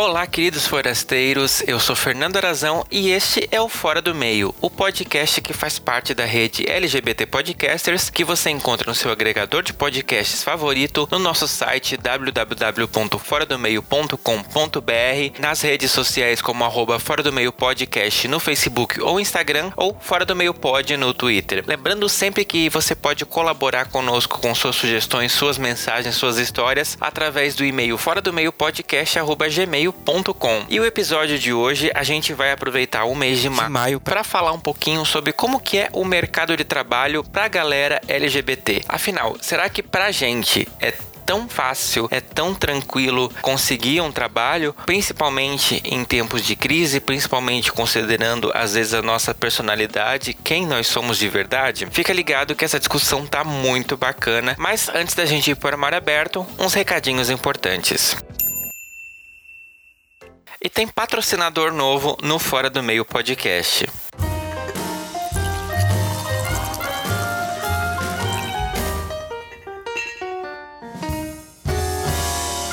Olá, queridos forasteiros. Eu sou Fernando Arazão e este é o Fora do Meio, o podcast que faz parte da rede LGBT Podcasters que você encontra no seu agregador de podcasts favorito, no nosso site www.foradomeio.com.br, nas redes sociais como arroba Fora do Meio Podcast no Facebook ou Instagram ou Fora do Meio Pod no Twitter. Lembrando sempre que você pode colaborar conosco com suas sugestões, suas mensagens, suas histórias através do e-mail fora do meio podcast gmail gmail.com. E o episódio de hoje a gente vai aproveitar o mês de, ma maio para falar um pouquinho sobre como que é o mercado de trabalho para a galera LGBT. Afinal, será que pra gente é tão fácil, é tão tranquilo conseguir um trabalho, principalmente em tempos de crise, principalmente considerando às vezes a nossa personalidade, quem nós somos de verdade? Fica ligado que essa discussão tá muito bacana, mas antes da gente ir para o mar aberto, uns recadinhos importantes. E tem patrocinador novo no Fora do Meio Podcast.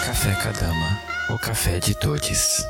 Café Cadama, o café de todos.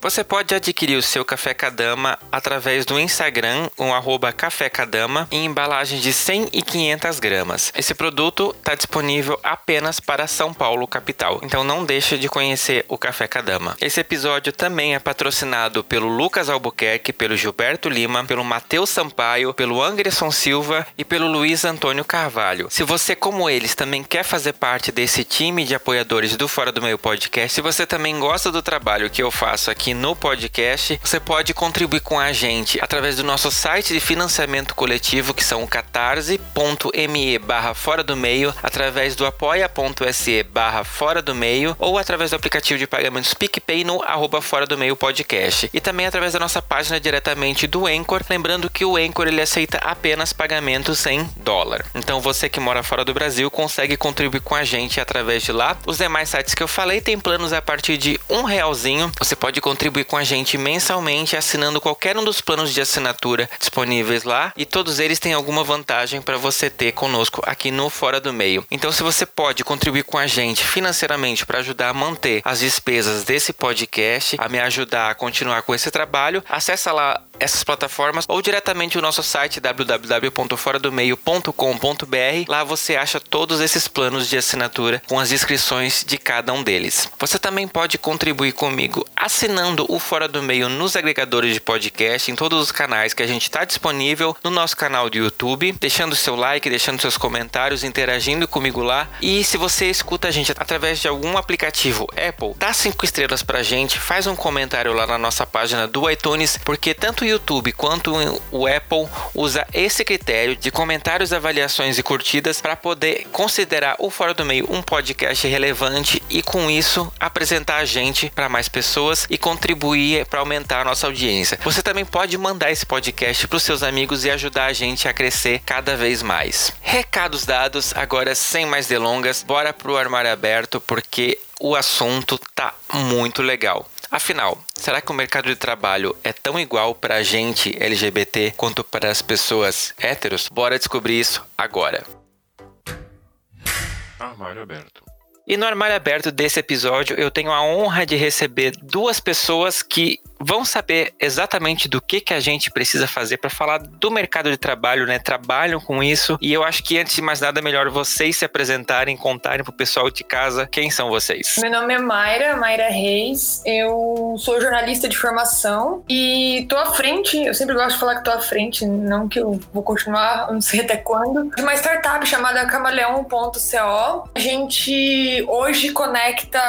Você pode adquirir o seu Café Cadama através do Instagram, um arroba Café Cadama, em embalagens de 100 e 500 gramas. Esse produto está disponível apenas para São Paulo, capital. Então não deixe de conhecer o Café Cadama. Esse episódio também é patrocinado pelo Lucas Albuquerque, pelo Gilberto Lima, pelo Matheus Sampaio, pelo Anderson Silva e pelo Luiz Antônio Carvalho. Se você, como eles, também quer fazer parte desse time de apoiadores do Fora do Meio Podcast, se você também gosta do trabalho que eu faço aqui aqui no podcast, você pode contribuir com a gente através do nosso site de financiamento coletivo, que são catarse.me barra fora do meio, através do apoia.se barra fora do meio, ou através do aplicativo de pagamentos PicPay no arroba fora do meio podcast. E também através da nossa página diretamente do Anchor, lembrando que o Anchor ele aceita apenas pagamentos em dólar. Então você que mora fora do Brasil consegue contribuir com a gente através de lá. Os demais sites que eu falei têm planos a partir de um realzinho. Você pode contribuir contribuir com a gente mensalmente assinando qualquer um dos planos de assinatura disponíveis lá e todos eles têm alguma vantagem para você ter conosco aqui no Fora do Meio. Então, se você pode contribuir com a gente financeiramente para ajudar a manter as despesas desse podcast, a me ajudar a continuar com esse trabalho, acessa lá essas plataformas ou diretamente o nosso site www.foradomeio.com.br. Lá você acha todos esses planos de assinatura com as inscrições de cada um deles. Você também pode contribuir comigo assinando o Fora do Meio nos agregadores de podcast, em todos os canais que a gente está disponível, no nosso canal do YouTube, deixando seu like, deixando seus comentários, interagindo comigo lá. E se você escuta a gente através de algum aplicativo Apple, dá cinco estrelas pra gente, faz um comentário lá na nossa página do iTunes, porque tanto YouTube quanto o Apple usa esse critério de comentários, avaliações e curtidas para poder considerar o Fora do Meio um podcast relevante e com isso apresentar a gente para mais pessoas e contribuir para aumentar a nossa audiência. Você também pode mandar esse podcast para os seus amigos e ajudar a gente a crescer cada vez mais. Recados dados, agora sem mais delongas, bora pro armário aberto porque o assunto tá muito legal. Afinal, será que o mercado de trabalho é tão igual para a gente LGBT quanto para as pessoas héteros? Bora descobrir isso agora. Armário aberto. E no armário aberto desse episódio, eu tenho a honra de receber duas pessoas que vão saber exatamente do que, que a gente precisa fazer para falar do mercado de trabalho, né? Trabalham com isso. E eu acho que antes de mais nada, é melhor vocês se apresentarem, contarem pro pessoal de casa quem são vocês. Meu nome é Mayra, Mayra Reis. Eu sou jornalista de formação e tô à frente. Eu sempre gosto de falar que tô à frente, não que eu vou continuar, não sei até quando. De uma startup chamada Camaleão.co. A gente hoje conecta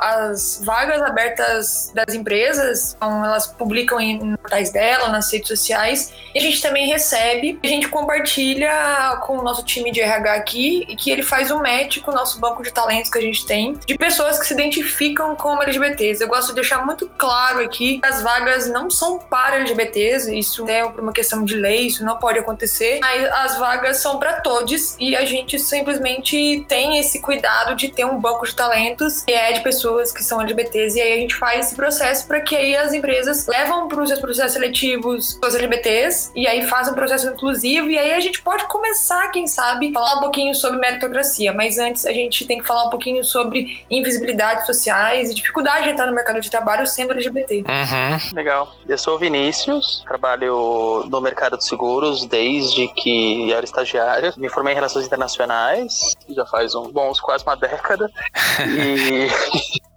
as vagas abertas das empresas elas publicam em portais dela, nas redes sociais. E a gente também recebe, a gente compartilha com o nosso time de RH aqui, e que ele faz um match com o nosso banco de talentos que a gente tem, de pessoas que se identificam como LGBTs. Eu gosto de deixar muito claro aqui que as vagas não são para LGBTs, isso é uma questão de lei, isso não pode acontecer. As vagas são para todos e a gente simplesmente tem esse cuidado de ter um banco de talentos que é de pessoas que são LGBTs e aí a gente faz esse processo para que aí as empresas levam para os processos seletivos os LGBTs e aí fazem um processo inclusivo e aí a gente pode começar, quem sabe, falar um pouquinho sobre meritocracia, mas antes a gente tem que falar um pouquinho sobre invisibilidades sociais e dificuldade de entrar no mercado de trabalho sendo LGBT. Uhum. Legal. Eu sou o Vinícius, trabalho no mercado de seguros desde que era estagiário. Me formei em Relações Internacionais, já faz uns bons quase uma década. e,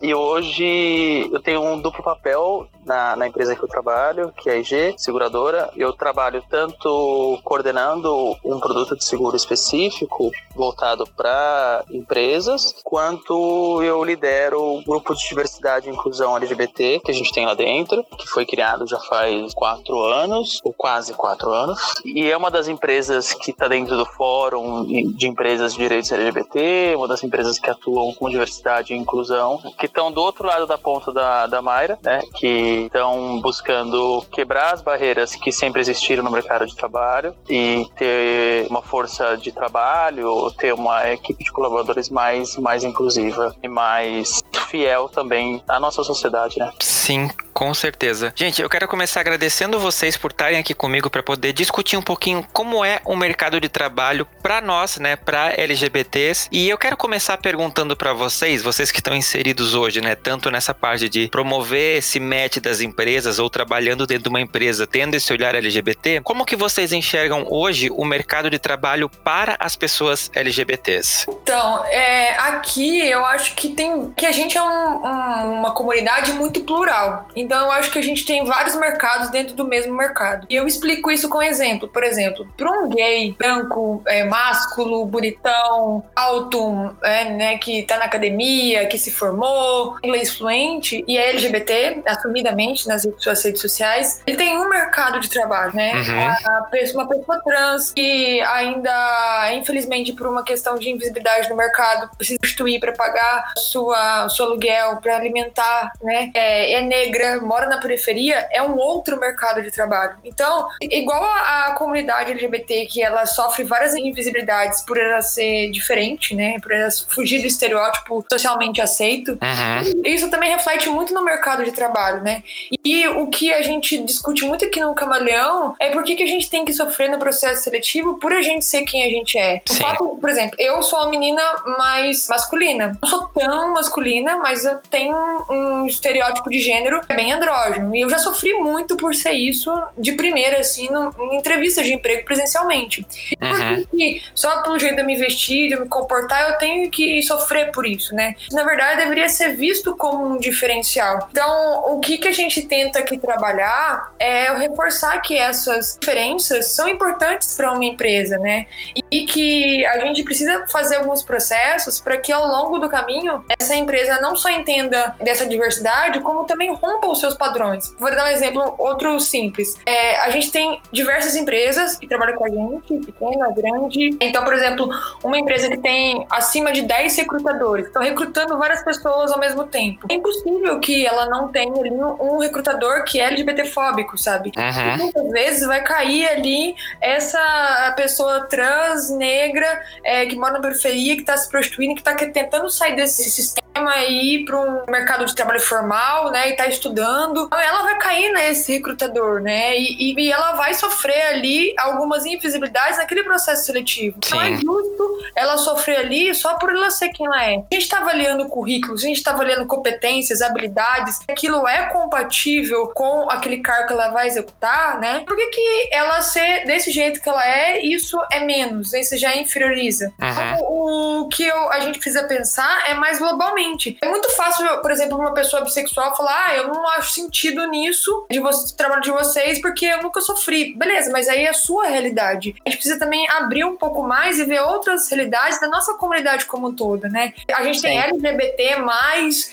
e hoje eu tenho um duplo papel na, na, empresa que eu trabalho, que é a IG, seguradora. Eu trabalho tanto coordenando um produto de seguro específico voltado para empresas, quanto eu lidero o grupo de diversidade e inclusão LGBT que a gente tem lá dentro, que foi criado já faz quatro anos, ou quase quatro anos. E é uma das empresas que está dentro do fórum de empresas de direitos LGBT, uma das empresas que atuam com diversidade e inclusão, que estão do outro lado da ponta da, da Mayra, né? Que estão buscando quebrar as barreiras que sempre existiram no mercado de trabalho e ter uma força de trabalho, ter uma equipe de colaboradores mais, mais inclusiva e mais fiel também à nossa sociedade, né? Sim, com certeza. Gente, eu quero começar agradecendo vocês por estarem aqui comigo para poder discutir um pouquinho como é o mercado de trabalho para nós, né, para LGBTs. E eu quero começar perguntando para vocês, vocês que estão inseridos hoje, né, tanto nessa parte de promover esse match das empresas ou trabalhando dentro de uma empresa, tendo esse olhar LGBT, como que vocês enxergam hoje o mercado de trabalho para as pessoas LGBTs? Então, é, aqui eu acho que tem que a gente é um, um, uma comunidade muito plural. Então eu acho que a gente tem vários mercados dentro do mesmo mercado. E eu explico isso com exemplo. Por exemplo, para um gay branco, é, másculo, bonitão, alto, é, né, que tá na academia, que se formou, inglês fluente e é LGBT, assumidamente nas suas redes sociais, ele tem um mercado de trabalho, né? Uhum. A, a pessoa, uma pessoa trans que ainda, infelizmente, por uma questão de invisibilidade no mercado, precisa substituir para pagar sua, seu aluguel, para alimentar, né? É, é negra, mora na periferia, é um outro mercado de trabalho. Então, igual a, a, comunidade LGBT, que ela sofre várias invisibilidades por ela ser diferente, né? Por ela fugir do estereótipo socialmente aceito, uhum. isso também reflete muito no mercado de trabalho, né? E o que a gente discute muito aqui no Camaleão é por que, que a gente tem que sofrer no processo seletivo por a gente ser quem a gente é. O fato, por exemplo, eu sou uma menina mais masculina. Não sou tão masculina, mas eu tenho um estereótipo de gênero bem bem andrógeno. E eu já sofri muito por ser isso de primeira, assim, no, em entrevista de emprego presencialmente. Uhum. Porque só pelo jeito de me vestir, de me comportar, eu tenho que sofrer por isso, né? Na verdade, deveria ser visto como um diferencial. Então, o que, que a gente tenta aqui trabalhar é reforçar que essas diferenças são importantes para uma empresa, né? E que a gente precisa fazer alguns processos para que ao longo do caminho essa empresa não só entenda dessa diversidade, como também rompa os seus padrões. Vou dar um exemplo, outro simples. É, a gente tem diversas empresas que trabalham com a gente, pequena, grande. Então, por exemplo, uma empresa que tem acima de 10 recrutadores, estão recrutando várias pessoas ao mesmo tempo. É impossível que ela não tenha ali um recrutador que é LGBTfóbico, sabe? Uhum. Muitas vezes vai cair ali essa pessoa trans, negra, é, que mora na periferia, que está se prostituindo, que está tentando sair desse sistema aí para um mercado de trabalho formal, né, e está estudando então, ela vai cair nesse recrutador, né? E, e, ela vai sofrer ali algumas invisibilidades naquele processo seletivo. Sim. Não é justo ela sofrer ali só por ela ser quem ela é. A gente está avaliando o currículo, a gente está avaliando competências, habilidades, aquilo é compatível com aquele cargo que ela vai executar, né? Por que, que ela ser desse jeito que ela é, isso é menos, isso já inferioriza? Uhum. Então, o que eu, a gente precisa pensar é mais globalmente realmente. É muito fácil, por exemplo, uma pessoa bissexual falar: ah, eu não acho sentido nisso, de você, trabalho de vocês, porque eu nunca sofri. Beleza, mas aí é a sua realidade. A gente precisa também abrir um pouco mais e ver outras realidades da nossa comunidade como um todo, né? A gente Sim. tem LGBT,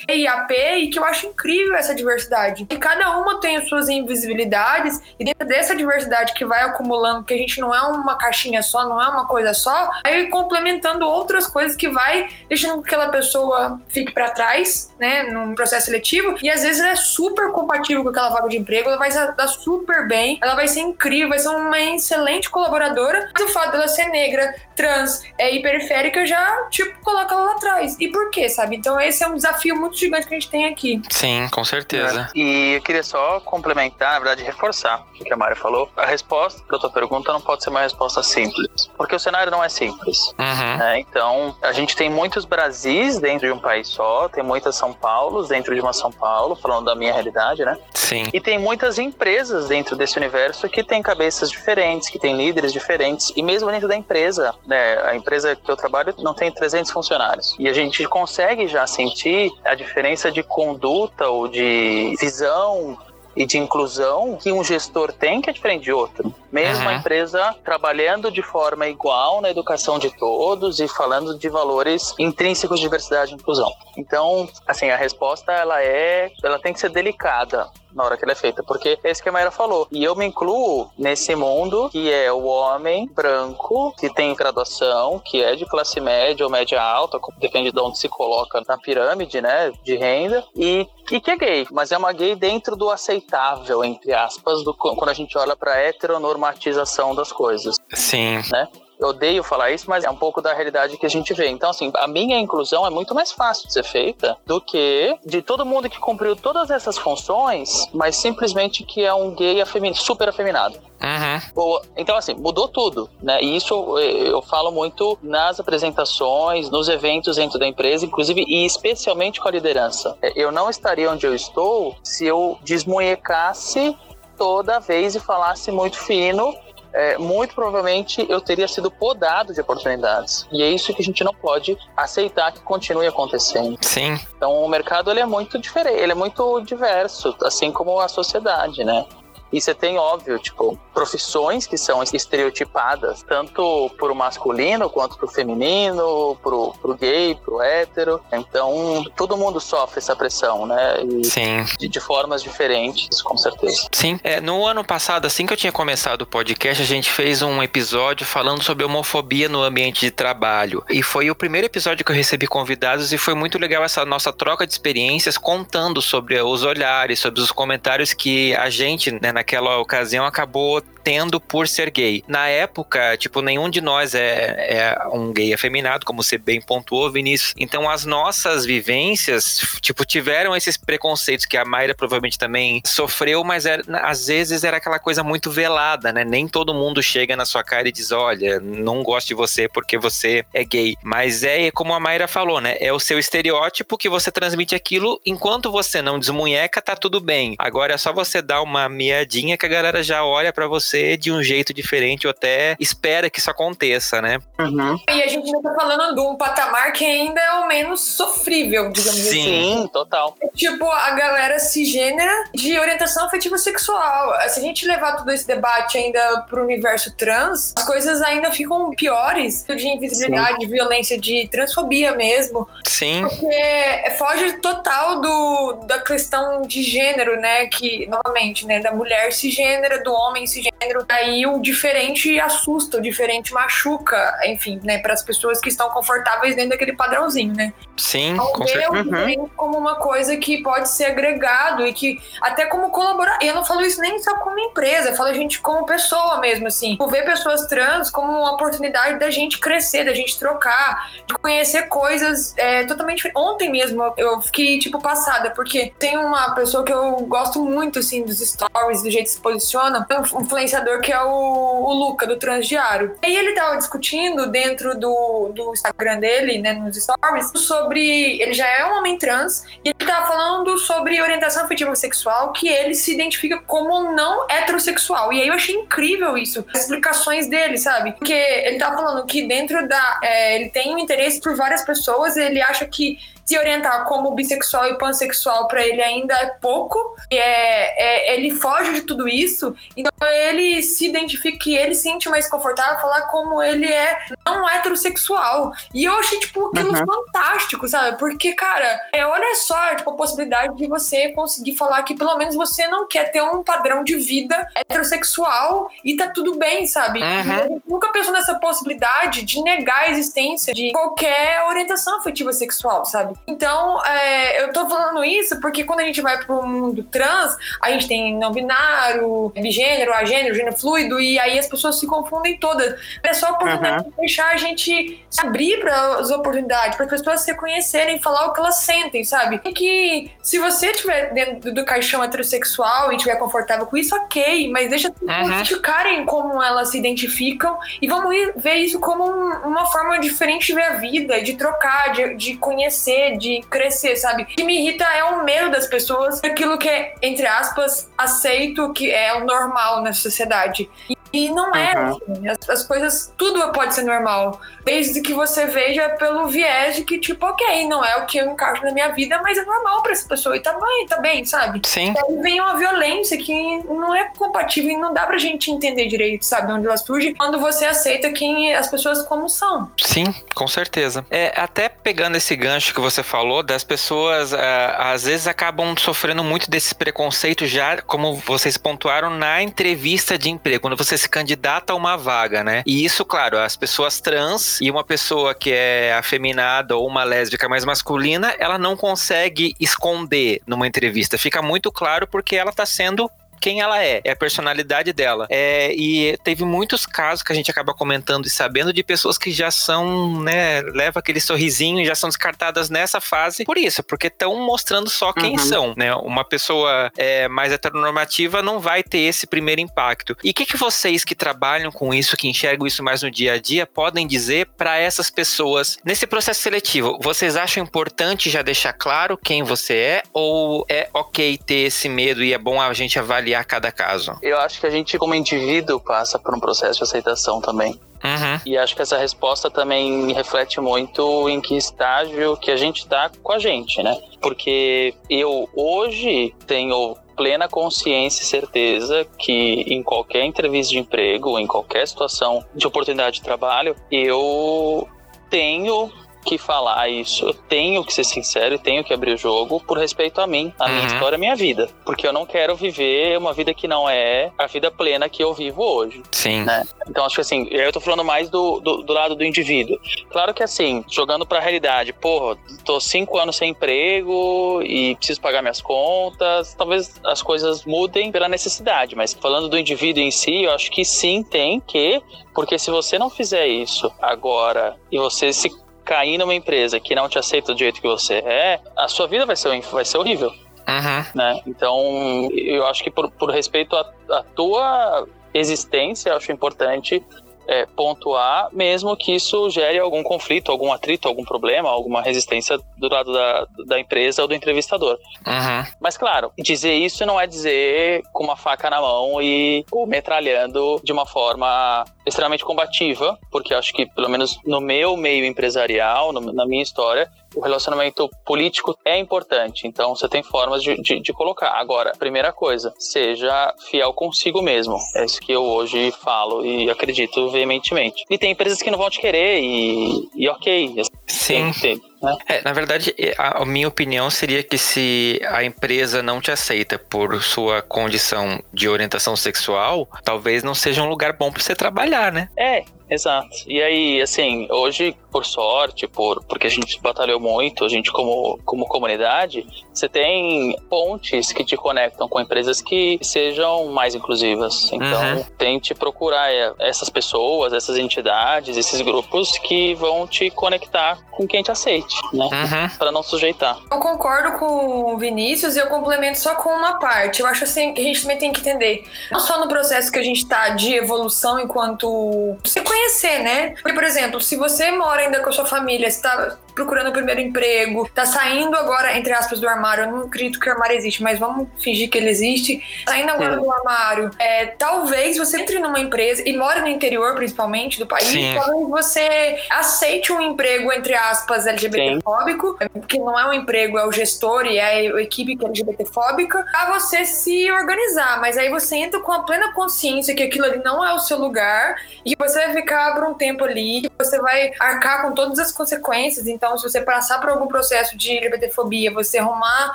IAP, e que eu acho incrível essa diversidade. E cada uma tem as suas invisibilidades, e dentro dessa diversidade que vai acumulando, que a gente não é uma caixinha só, não é uma coisa só, aí complementando outras coisas que vai deixando que aquela pessoa fique para trás, né, num processo seletivo, e às vezes ela é super compatível com aquela vaga de emprego, ela vai dar super bem, ela vai ser incrível, vai ser uma excelente colaboradora, mas o fato dela ser negra, trans é, e periférica já, tipo, coloca ela lá atrás. E por quê, sabe? Então esse é um desafio muito gigante que a gente tem aqui. Sim, com certeza. É. E eu queria só complementar, na verdade, reforçar o que a Mari falou. A resposta da tua pergunta não pode ser uma resposta simples, porque o cenário não é simples. Uhum. Né? Então, a gente tem muitos Brasis dentro de um país só, tem muitas São Paulos dentro de uma São Paulo, falando da minha realidade, né? Sim. E tem muitas empresas dentro desse universo que têm cabeças diferentes, que têm líderes diferentes, e mesmo dentro da empresa, né? A empresa que eu trabalho não tem 300 funcionários. E a gente consegue já sentir a diferença de conduta ou de visão e de inclusão que um gestor tem que é diferente de outro. Mesmo uhum. a empresa trabalhando de forma igual na educação de todos e falando de valores intrínsecos de diversidade e inclusão. Então, assim, a resposta ela é, ela tem que ser delicada na hora que ela é feita, porque é isso que a Mayra falou. E eu me incluo nesse mundo que é o homem branco, que tem graduação, que é de classe média ou média alta, depende de onde se coloca na pirâmide, né, de renda, e, e que é gay, mas é uma gay dentro do aceitável, entre aspas, do, quando a gente olha para heteronormatização das coisas. Sim. Né? Eu odeio falar isso, mas é um pouco da realidade que a gente vê. Então, assim, a minha inclusão é muito mais fácil de ser feita do que de todo mundo que cumpriu todas essas funções, mas simplesmente que é um gay afemin super afeminado. Uhum. Então, assim, mudou tudo, né? E isso eu falo muito nas apresentações, nos eventos dentro da empresa, inclusive e especialmente com a liderança. Eu não estaria onde eu estou se eu desmunhecasse toda vez e falasse muito fino é, muito provavelmente eu teria sido podado de oportunidades. E é isso que a gente não pode aceitar que continue acontecendo. Sim. Então o mercado ele é muito diferente, ele é muito diverso, assim como a sociedade, né? E você tem, óbvio, tipo, profissões que são estereotipadas, tanto pro masculino quanto pro feminino, pro, pro gay, pro hétero. Então, todo mundo sofre essa pressão, né? E Sim. De, de, formas diferentes, com certeza. Sim. É, no ano passado, assim que eu tinha começado o podcast, a gente fez um episódio falando sobre homofobia no ambiente de trabalho. E foi o primeiro episódio que eu recebi convidados e foi muito legal essa nossa troca de experiências contando sobre os olhares, sobre os comentários que a gente, né, na naquela ocasião acabou tendo por ser gay. Na época, tipo, nenhum de nós é, é um gay afeminado, como você bem pontuou, Vinícius. Então, as nossas vivências, tipo, tiveram esses preconceitos que a Mayra provavelmente também sofreu, mas era, às vezes era aquela coisa muito velada, né? Nem todo mundo chega na sua cara e diz: olha, não gosto de você porque você é gay. Mas é como a Mayra falou, né? É o seu estereótipo que você transmite aquilo, enquanto você não desmunheca, tá tudo bem. Agora é só você dar uma miadinha que a galera já olha para você de um jeito diferente ou até espera que isso aconteça, né? Uhum. E a gente tá falando de um patamar que ainda é o menos sofrível, digamos Sim, assim. Sim, total. É tipo, a galera cisgênera de orientação afetiva sexual. Se a gente levar todo esse debate ainda pro universo trans, as coisas ainda ficam piores. De invisibilidade, de violência, de transfobia mesmo. Sim. Porque foge total do, da questão de gênero, né? Que, novamente, né? Da mulher cisgênera, do homem cisgênero gênero, aí o diferente assusta, o diferente machuca, enfim, né, para as pessoas que estão confortáveis dentro daquele padrãozinho, né? Sim, então, com certeza. Uhum. como uma coisa que pode ser agregado e que até como colaborar. Eu não falo isso nem só como empresa, eu falo a gente como pessoa mesmo, assim. Ver pessoas trans como uma oportunidade da gente crescer, da gente trocar, de conhecer coisas é, totalmente diferentes. Ontem mesmo eu fiquei, tipo, passada, porque tem uma pessoa que eu gosto muito, assim, dos stories, do jeito que se posiciona, um influenciador que é o, o Luca, do Transdiário. E ele tava discutindo dentro do, do Instagram dele, né, nos stories, sobre. Ele já é um homem trans e ele tava falando sobre orientação afetiva sexual, que ele se identifica como não heterossexual. E aí eu achei incrível isso, as explicações dele, sabe? Porque ele tava falando que dentro da. É, ele tem um interesse por várias pessoas, ele acha que se orientar como bissexual e pansexual para ele ainda é pouco. É, é, ele foge de tudo isso, então ele se identifica que ele se sente mais confortável falar como ele é não heterossexual. E eu achei, tipo, aquilo uhum. fantástico, sabe? Porque, cara, é, olha só, tipo, a possibilidade de você conseguir falar que pelo menos você não quer ter um padrão de vida heterossexual e tá tudo bem, sabe? Uhum. nunca pensou nessa possibilidade de negar a existência de qualquer orientação afetiva sexual, sabe? Então, é, eu tô falando isso porque quando a gente vai pro mundo trans, a gente tem não binário, bigênero, agênero, gênero fluido, e aí as pessoas se confundem todas. É só a oportunidade uhum. de deixar a gente se abrir para as oportunidades, para as pessoas se conhecerem, falar o que elas sentem, sabe? E que se você estiver dentro do caixão heterossexual e estiver confortável com isso, ok, mas deixa as pessoas uhum. identificarem como elas se identificam e vamos ver isso como um, uma forma diferente de ver a vida, de trocar, de, de conhecer de crescer, sabe? O que me irrita é o medo das pessoas, aquilo que é, entre aspas, aceito, que é o normal na sociedade. E não é uhum. assim. As, as, coisas, tudo pode ser normal. Desde que você veja pelo viés de que, tipo, ok, não é o que eu encaixo na minha vida, mas é normal pra essa pessoa. E tá bem, tá bem, sabe? Sim. Aí vem uma violência que não é compatível e não dá pra gente entender direito, sabe? Onde ela surge, quando você aceita quem as pessoas como são. Sim, com certeza. É, até pegando esse gancho que você falou, das pessoas uh, às vezes acabam sofrendo muito desse preconceito já, como vocês pontuaram, na entrevista de emprego. Quando você se candidata a uma vaga, né? E isso, claro, as pessoas trans e uma pessoa que é afeminada ou uma lésbica mais masculina, ela não consegue esconder numa entrevista. Fica muito claro porque ela está sendo quem ela é, é a personalidade dela. É, e teve muitos casos que a gente acaba comentando e sabendo de pessoas que já são, né, leva aquele sorrisinho e já são descartadas nessa fase por isso, porque estão mostrando só quem uhum. são, né? Uma pessoa é, mais heteronormativa não vai ter esse primeiro impacto. E o que, que vocês que trabalham com isso, que enxergam isso mais no dia a dia, podem dizer para essas pessoas nesse processo seletivo? Vocês acham importante já deixar claro quem você é ou é ok ter esse medo e é bom a gente avaliar avaliar cada caso? Eu acho que a gente, como indivíduo, passa por um processo de aceitação também. Uhum. E acho que essa resposta também reflete muito em que estágio que a gente está com a gente, né? Porque eu hoje tenho plena consciência e certeza que em qualquer entrevista de emprego, em qualquer situação de oportunidade de trabalho, eu tenho que falar isso. Eu tenho que ser sincero e tenho que abrir o jogo por respeito a mim, a uhum. minha história, a minha vida. Porque eu não quero viver uma vida que não é a vida plena que eu vivo hoje. Sim. Né? Então, acho que assim, eu tô falando mais do, do, do lado do indivíduo. Claro que assim, jogando pra realidade, porra, tô cinco anos sem emprego e preciso pagar minhas contas, talvez as coisas mudem pela necessidade, mas falando do indivíduo em si, eu acho que sim, tem que, porque se você não fizer isso agora e você se cair numa empresa que não te aceita do jeito que você é, a sua vida vai ser, vai ser horrível. Uhum. Né? Então, eu acho que por, por respeito à tua existência, eu acho importante é, pontuar, mesmo que isso gere algum conflito, algum atrito, algum problema, alguma resistência do lado da, da empresa ou do entrevistador. Uhum. Mas, claro, dizer isso não é dizer com uma faca na mão e metralhando de uma forma extremamente combativa, porque acho que, pelo menos no meu meio empresarial, no, na minha história, o relacionamento político é importante, então você tem formas de, de, de, colocar. Agora, primeira coisa, seja fiel consigo mesmo. É isso que eu hoje falo e acredito veementemente. E tem empresas que não vão te querer e, e ok. Sim. Tem. Né? É, na verdade, a, minha opinião seria que se a empresa não te aceita por sua condição de orientação sexual, talvez não seja um lugar bom para você trabalhar, né? É, Exato. E aí, assim, hoje, por sorte, por porque a gente batalhou muito, a gente como, como comunidade, você tem pontes que te conectam com empresas que sejam mais inclusivas. Então, uhum. tente procurar é, essas pessoas, essas entidades, esses grupos que vão te conectar com quem te aceite, né? Uhum. Para não sujeitar. Eu concordo com o Vinícius e eu complemento só com uma parte. Eu acho assim que a gente também tem que entender, não só no processo que a gente está de evolução enquanto se conhecer, né? Porque, por exemplo, se você mora ainda com a sua família, está procurando o primeiro emprego, tá saindo agora, entre aspas, do armário. Eu não acredito que o armário existe, mas vamos fingir que ele existe. Saindo agora do armário. É, talvez você entre numa empresa e mora no interior, principalmente, do país, Sim. talvez você aceite um emprego, entre aspas, LGBTfóbico, que não é um emprego, é o gestor e é a equipe que é LGBTfóbica, pra você se organizar. Mas aí você entra com a plena consciência que aquilo ali não é o seu lugar e que você vai ficar por um tempo ali, que você vai arcar com todas as consequências. Então, se você passar por algum processo de LGBTfobia, você arrumar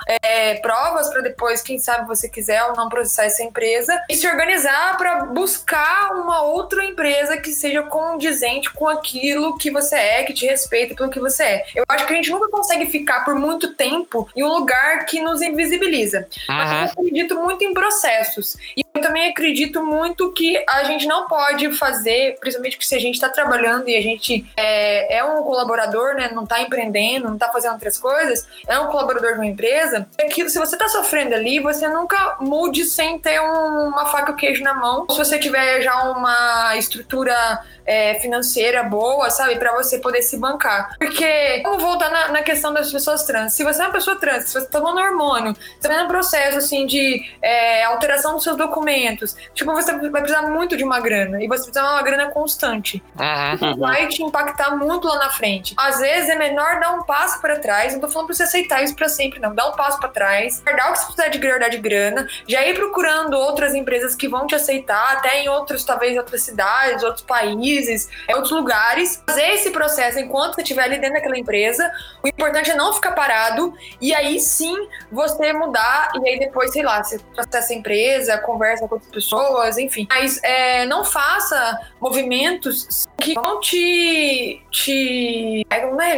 é, provas para depois, quem sabe você quiser ou não processar essa empresa e se organizar para buscar uma outra empresa que seja condizente com aquilo que você é, que te respeita pelo que você é. Eu acho que a gente nunca consegue ficar por muito tempo em um lugar que nos invisibiliza. Mas eu Uhum. acredito muito em processos. E eu também acredito muito que a gente não pode fazer, principalmente que se a gente está trabalhando e a gente é, é um colaborador, né, não está empreendendo, não está fazendo outras coisas, é um colaborador de uma empresa, é que se você está sofrendo ali, você nunca mude sem ter um- uma faca e o queijo na mão. Se você tiver já uma estrutura é, financeira boa, sabe? Pra você poder se bancar. Porque, vamos voltar na, na questão das pessoas trans. Se você é uma pessoa trans, se você tá tomando hormônio, você tá num processo, assim, de é, alteração dos seus documentos, tipo, você vai precisar muito de uma grana. E você precisa de uma grana constante. Uhum. Vai te impactar muito lá na frente. Às vezes é melhor dar um passo pra trás. Não tô falando pra você aceitar isso pra sempre, não. Dá um passo pra trás. Guardar o que você precisar de guardar de grana. Já ir procurando outras empresas que vão te aceitar, até em outros, talvez, outras cidades, outros países, outros lugares. Fazer esse processo enquanto você estiver ali dentro daquela empresa. O importante é não ficar parado. E aí sim você mudar. E aí depois, sei lá, você processa a empresa, conversa com outras pessoas, enfim. Mas é, não faça movimentos que vão te. te. é, Não é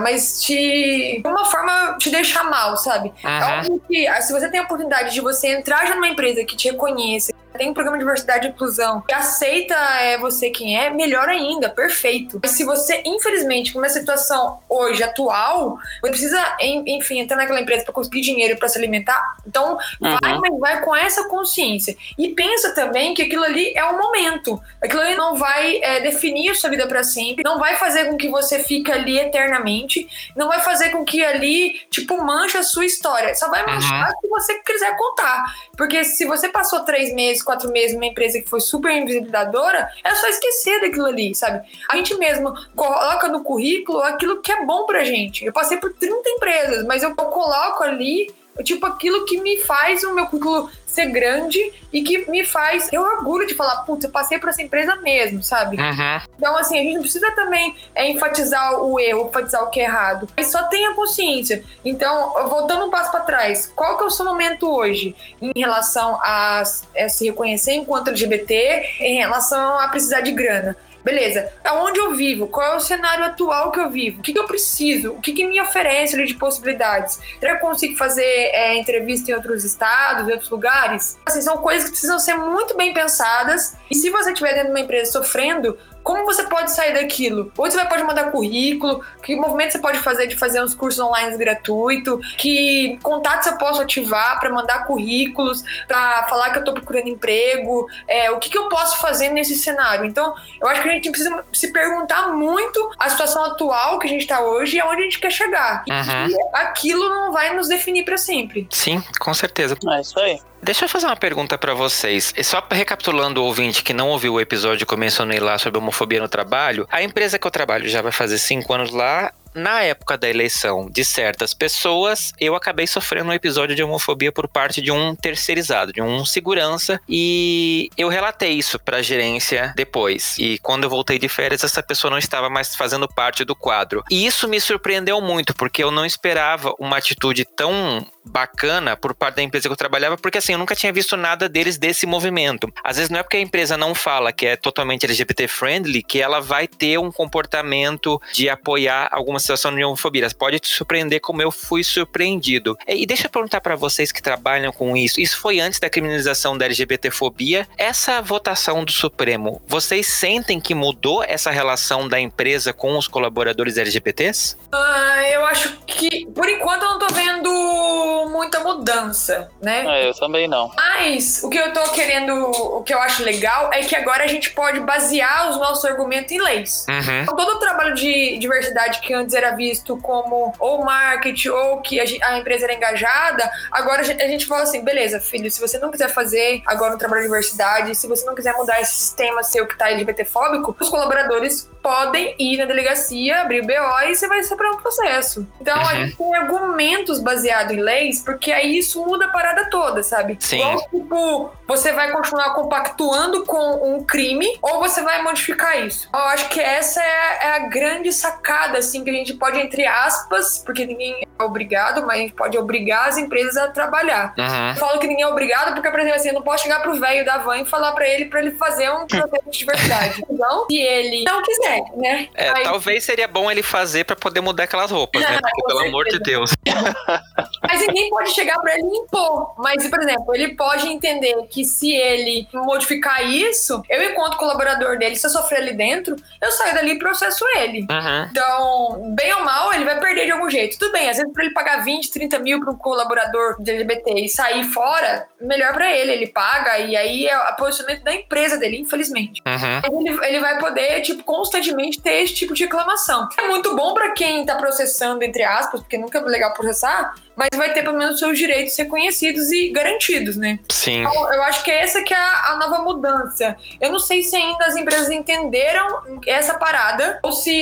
mas te. de uma forma te deixar mal, sabe? É Uhum. óbvio que ah, se você tem a oportunidade de você entrar já numa empresa que te reconheça, tem um programa de diversidade e inclusão, que aceita é, você quem é, melhor ainda, perfeito. Mas se você, infelizmente, numa situação hoje, atual, você precisa, en- enfim, entrar naquela empresa para conseguir dinheiro para se alimentar, então vai, mas vai com essa consciência. E pensa também que aquilo ali é um momento. Aquilo ali não vai é, definir a sua vida para sempre, não vai fazer com que você fique ali eternamente, não vai fazer com que ali, tipo, manche a sua história. Só vai manchar se você quiser contar. Porque se você passou três meses, quatro meses numa empresa que foi super invisibilizadora, é só esquecer daquilo ali, sabe? A gente mesmo coloca no currículo aquilo que é bom pra gente. Eu passei por 30 empresas, mas eu coloco ali tipo aquilo que me faz o meu currículo ser grande e que me faz ter orgulho de falar, putz, eu passei por essa empresa mesmo, sabe? Uhum. Então, assim, a gente não precisa também é, enfatizar o erro, enfatizar o que é errado. Mas só tenha consciência. Então, voltando um passo para trás, qual que é o seu momento hoje em relação a, a se reconhecer enquanto LGBT, em relação a precisar de grana? Beleza, aonde eu vivo? Qual é o cenário atual que eu vivo? O que, que eu preciso? O que, que me oferece ali de possibilidades? Será que eu consigo fazer é, entrevista em outros estados, em outros lugares? Assim, são coisas que precisam ser muito bem pensadas. E se você estiver dentro de uma empresa sofrendo, como você pode sair daquilo? Ou você pode mandar currículo, que movimento você pode fazer de fazer uns cursos online gratuitos, que contatos eu posso ativar para mandar currículos, para falar que eu estou procurando emprego, é, o que, que eu posso fazer nesse cenário. Então, eu acho que a gente precisa se perguntar muito a situação atual que a gente está hoje e aonde a gente quer chegar. E Uhum. que aquilo não vai nos definir para sempre. Sim, com certeza. É isso aí. Deixa eu fazer uma pergunta pra vocês. Só recapitulando o ouvinte que não ouviu o episódio que eu mencionei lá sobre homofobia no trabalho, a empresa que eu trabalho já vai fazer cinco anos lá. Na época da eleição de certas pessoas, eu acabei sofrendo um episódio de homofobia por parte de um terceirizado, de um segurança, e eu relatei isso pra gerência depois. E quando eu voltei de férias, essa pessoa não estava mais fazendo parte do quadro. E isso me surpreendeu muito, porque eu não esperava uma atitude tão bacana por parte da empresa que eu trabalhava, porque assim, eu nunca tinha visto nada deles desse movimento. Às vezes não é porque a empresa não fala que é totalmente LGBT friendly que ela vai ter um comportamento de apoiar alguma situação de homofobia. Pode te surpreender como eu fui surpreendido. E deixa eu perguntar pra vocês que trabalham com isso. Isso foi antes da criminalização da LGBTfobia. Essa votação do Supremo, vocês sentem que mudou essa relação da empresa com os colaboradores LGBTs? Ah, eu acho que, por enquanto, eu não tô vendo muita mudança. né? É, eu também não. Mas o que eu tô querendo, o que eu acho legal é que agora a gente pode basear os nossos argumentos em leis. Uhum. Então, todo o trabalho de diversidade que antes era visto como ou marketing ou que a, a empresa era engajada, agora a gente, a gente fala assim, beleza, filho, se você não quiser fazer agora um trabalho de diversidade, se você não quiser mudar esse sistema seu que tá LGBTfóbico, os colaboradores podem ir na delegacia, abrir o BO e você vai ser para um processo. Então, a Uhum. gente tem argumentos baseados em leis, porque aí isso muda a parada toda, sabe? Sim. Igual, tipo, você vai continuar compactuando com um crime ou você vai modificar isso. Eu acho que essa é a, é a grande sacada, assim, que a gente pode, entre aspas, porque ninguém é obrigado, mas a gente pode obrigar as empresas a trabalhar. Uhum. Eu falo que ninguém é obrigado, porque, por exemplo, assim, eu não posso chegar pro velho da van e falar pra ele pra ele fazer um processo de diversidade. Então, se ele não quiser, né? É, Aí- talvez seria bom ele fazer pra poder mudar aquelas roupas, né? Porque, pelo amor de Deus. Mas ninguém pode chegar pra ele e impor. Mas, por exemplo, ele pode entender que se ele modificar isso, eu, enquanto colaborador dele, se eu sofrer ali dentro, eu saio dali e processo ele. Uhum. Então, bem ou mal, ele vai perder de algum jeito. Tudo bem, às vezes pra ele pagar 20, 30 mil pra um colaborador de LGBT e sair fora, melhor pra ele. Ele paga e aí é o posicionamento da empresa dele, infelizmente. Uhum. Ele, ele vai poder, tipo, constantemente ter esse tipo de reclamação. É muito bom pra quem tá processando, entre aspas, porque nunca é legal processar, mas vai ter pelo menos seus direitos reconhecidos e garantidos, né? Sim. Então, eu acho que essa que é a, a nova mudança. Eu não sei se ainda as empresas entenderam essa parada ou se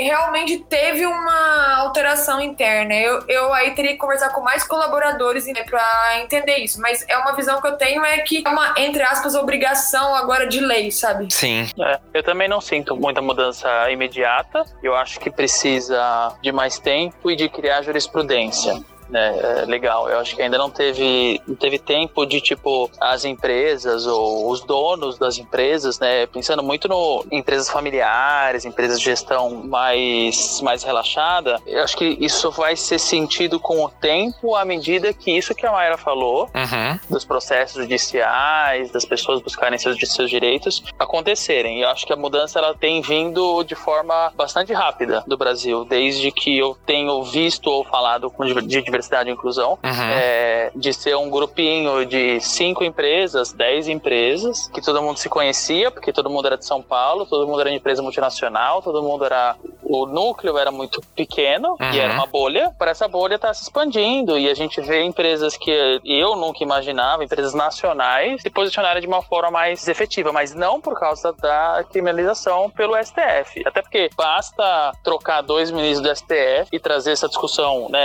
realmente teve uma alteração interna. Eu, eu aí teria que conversar com mais colaboradores né, para entender isso. Mas é uma visão que eu tenho é que é uma, entre aspas, obrigação agora de lei, sabe? Sim. É, eu também não sinto muita mudança imediata. Eu acho que precisa de mais tempo e de criar jurisprudência. Né, é legal. Eu acho que ainda não teve, não teve tempo de tipo as empresas ou os donos das empresas, né, pensando muito no em empresas familiares, empresas de gestão mais mais relaxada. Eu acho que isso vai ser sentido com o tempo à medida que isso que a Mayra falou, Uhum. dos processos judiciais, das pessoas buscarem seus, seus direitos acontecerem. E eu acho que a mudança ela tem vindo de forma bastante rápida do Brasil, desde que eu tenho visto ou falado com diver- de diversidade e inclusão, Uhum. é, de ser um grupinho de cinco empresas, dez empresas, que todo mundo se conhecia, porque todo mundo era de São Paulo, todo mundo era de empresa multinacional, todo mundo era. O núcleo era muito pequeno Uhum. e era uma bolha. Para essa bolha estar se expandindo e a gente vê empresas que eu nunca imaginava, empresas nacionais, se posicionarem de uma forma mais efetiva, mas não por causa da criminalização pelo STF. Até porque basta trocar dois ministros do STF e trazer essa discussão, né,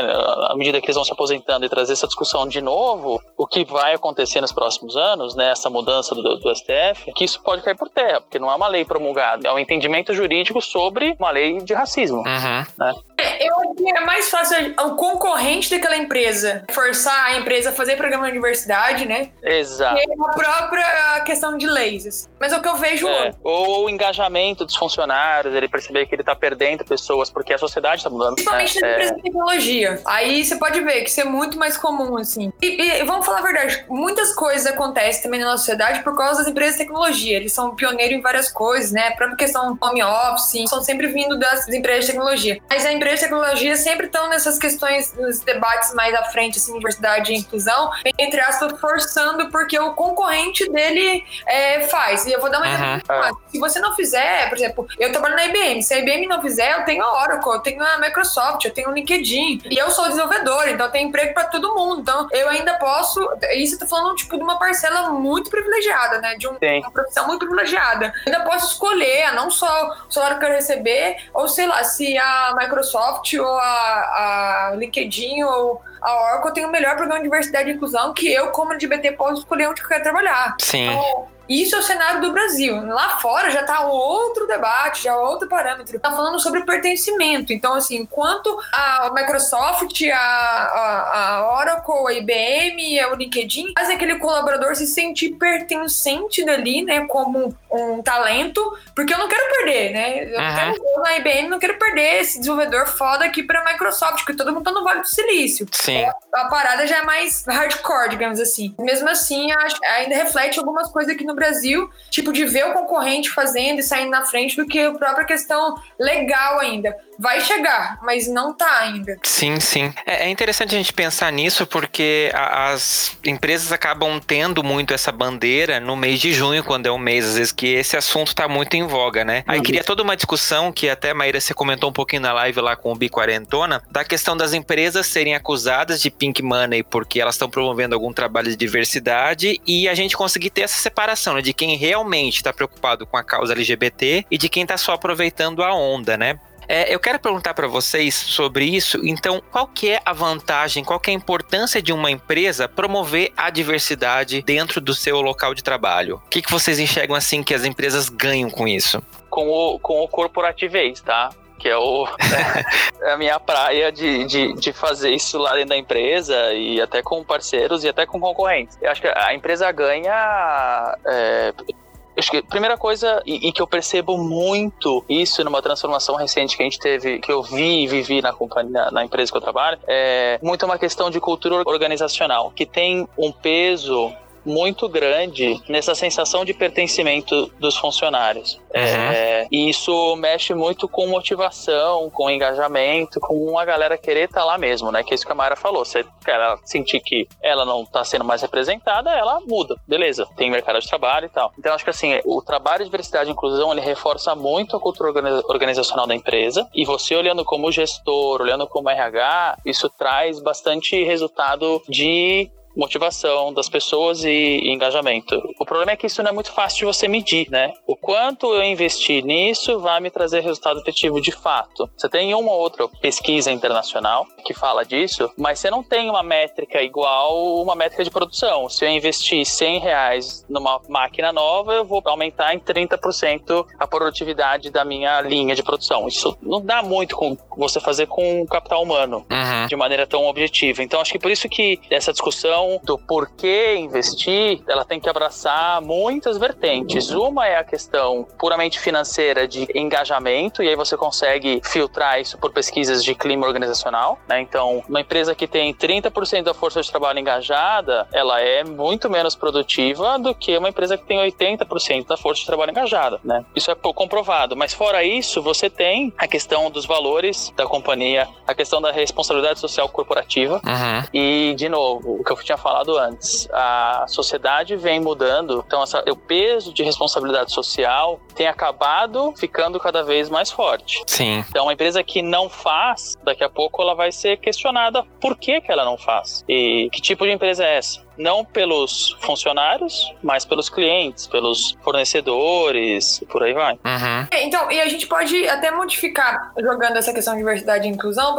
à medida que eles vão se aposentando e trazer essa discussão de novo, o que vai acontecer nos próximos anos, né, essa mudança do, do STF, que isso pode cair por terra, porque não é uma lei promulgada, é um entendimento jurídico sobre uma lei de racismo. Uhum. É, Eu acho que é mais fácil o concorrente daquela empresa forçar a empresa a fazer programa de diversidade, né? Exato. Que a própria questão de leis. assim. Mas é o que eu vejo É, hoje. ou o engajamento dos funcionários, ele perceber que ele tá perdendo pessoas, porque a sociedade tá mudando. Principalmente né? nas É, empresas de tecnologia. Aí você pode ver que isso é muito mais comum, assim. E, e vamos falar a verdade, muitas coisas acontecem também na nossa sociedade por causa das empresas de tecnologia. Eles são pioneiros em várias coisas, né? A própria questão home office, são sempre vindo das empresas de tecnologia. Mas a empresa de tecnologia sempre estão nessas questões, nos debates mais à frente, assim, diversidade e inclusão, entre aspas, forçando porque o concorrente dele é, faz. E eu vou dar uma Uhum. exemplo. Se você não fizer, por exemplo, eu trabalho na IBM. Se a IBM não fizer, eu tenho a Oracle, eu tenho a Microsoft, eu tenho o LinkedIn. E eu sou desenvolvedor, então eu tenho emprego pra todo mundo. Então eu ainda posso. Isso eu tô falando, tipo, de uma parcela muito privilegiada, né? De um- uma profissão muito privilegiada. Eu ainda posso escolher, não só o salário que eu quero receber, ou sei lá, se a Microsoft ou a, a LinkedIn ou a Oracle tem o melhor programa de diversidade e inclusão que eu, como LGBT, posso escolher onde eu quero trabalhar. Sim. Então, isso é o cenário do Brasil. Lá fora já tá outro debate, já outro parâmetro. Tá falando sobre pertencimento. Então, assim, enquanto a Microsoft, a, a, a Oracle, a IBM, o LinkedIn fazem aquele colaborador se sentir pertencente dali, né, como um talento, porque eu não quero perder, né? Eu Uhum. quero eu na IBM, não quero perder esse desenvolvedor foda aqui pra Microsoft, porque todo mundo tá no Vale do Silício. Sim. A parada já é mais hardcore, digamos assim. Mesmo assim, acho- ainda reflete algumas coisas aqui no Brasil, tipo de ver o concorrente fazendo e saindo na frente do que a própria questão legal ainda. Vai chegar, mas não tá ainda. Sim, sim. É, é interessante a gente pensar nisso porque as empresas acabam tendo muito essa bandeira no mês de junho, quando é um mês, às vezes, que esse assunto tá muito em voga, né? Aí queria toda uma discussão, que até, Maíra, você comentou um pouquinho na live lá com o Biquarentona, da questão das empresas serem acusadas de pink money porque elas estão promovendo algum trabalho de diversidade e a gente conseguir ter essa separação, né? De quem realmente está preocupado com a causa LGBT e de quem tá só aproveitando a onda, né? É, eu quero perguntar para vocês sobre isso. Então, qual que é a vantagem, qual que é a importância de uma empresa promover a diversidade dentro do seu local de trabalho? O que, que vocês enxergam assim que as empresas ganham com isso? com o, com o tá? Que é, o, é a minha praia de, de, de fazer isso lá dentro da empresa e até com parceiros e até com concorrentes. Eu acho que a empresa ganha. é, acho que a primeira coisa, e, e que eu percebo muito isso numa transformação recente que a gente teve, que eu vi e vivi na companhia, na empresa que eu trabalho, é muito uma questão de cultura organizacional, que tem um peso muito grande nessa sensação de pertencimento dos funcionários. É, e isso mexe muito com motivação, com engajamento, com a galera querer estar lá mesmo, né? Que é isso que a Mayra falou. Quer ela sentir que ela não está sendo mais representada, ela muda. Beleza, tem mercado de trabalho e tal. Então, acho que assim, o trabalho de diversidade e inclusão, ele reforça muito a cultura organi- organizacional da empresa. E você olhando como gestor, olhando como RH, isso traz bastante resultado de motivação das pessoas e, e engajamento. O problema é que isso não é muito fácil de você medir, né? O quanto eu investir nisso vai me trazer resultado efetivo de fato. Você tem uma ou outra pesquisa internacional que fala disso, mas você não tem uma métrica igual uma métrica de produção. Se eu investir 100 reais numa máquina nova, eu vou aumentar em 30% a produtividade da minha linha de produção. Isso não dá muito com você fazer com o capital humano Uhum. de maneira tão objetiva. Então, acho que por isso que essa discussão do porquê investir, ela tem que abraçar muitas vertentes. Uma é a questão puramente financeira de engajamento, e aí você consegue filtrar isso por pesquisas de clima organizacional. né? Então, uma empresa que tem 30% da força de trabalho engajada, ela é muito menos produtiva do que uma empresa que tem 80% da força de trabalho engajada. Né? Isso é pouco comprovado. Mas fora isso, você tem a questão dos valores da companhia, a questão da responsabilidade social corporativa, Uhum. e, de novo, o que eu tinha falado antes, a sociedade vem mudando, então essa, o peso de responsabilidade social tem acabado ficando cada vez mais forte. Sim. Então, uma empresa que não faz, daqui a pouco ela vai ser questionada por que, que ela não faz. E que tipo de empresa é essa? Não pelos funcionários, mas pelos clientes, pelos fornecedores, e por aí vai. Uhum. É, Então, e a gente pode até modificar, jogando essa questão de diversidade e inclusão,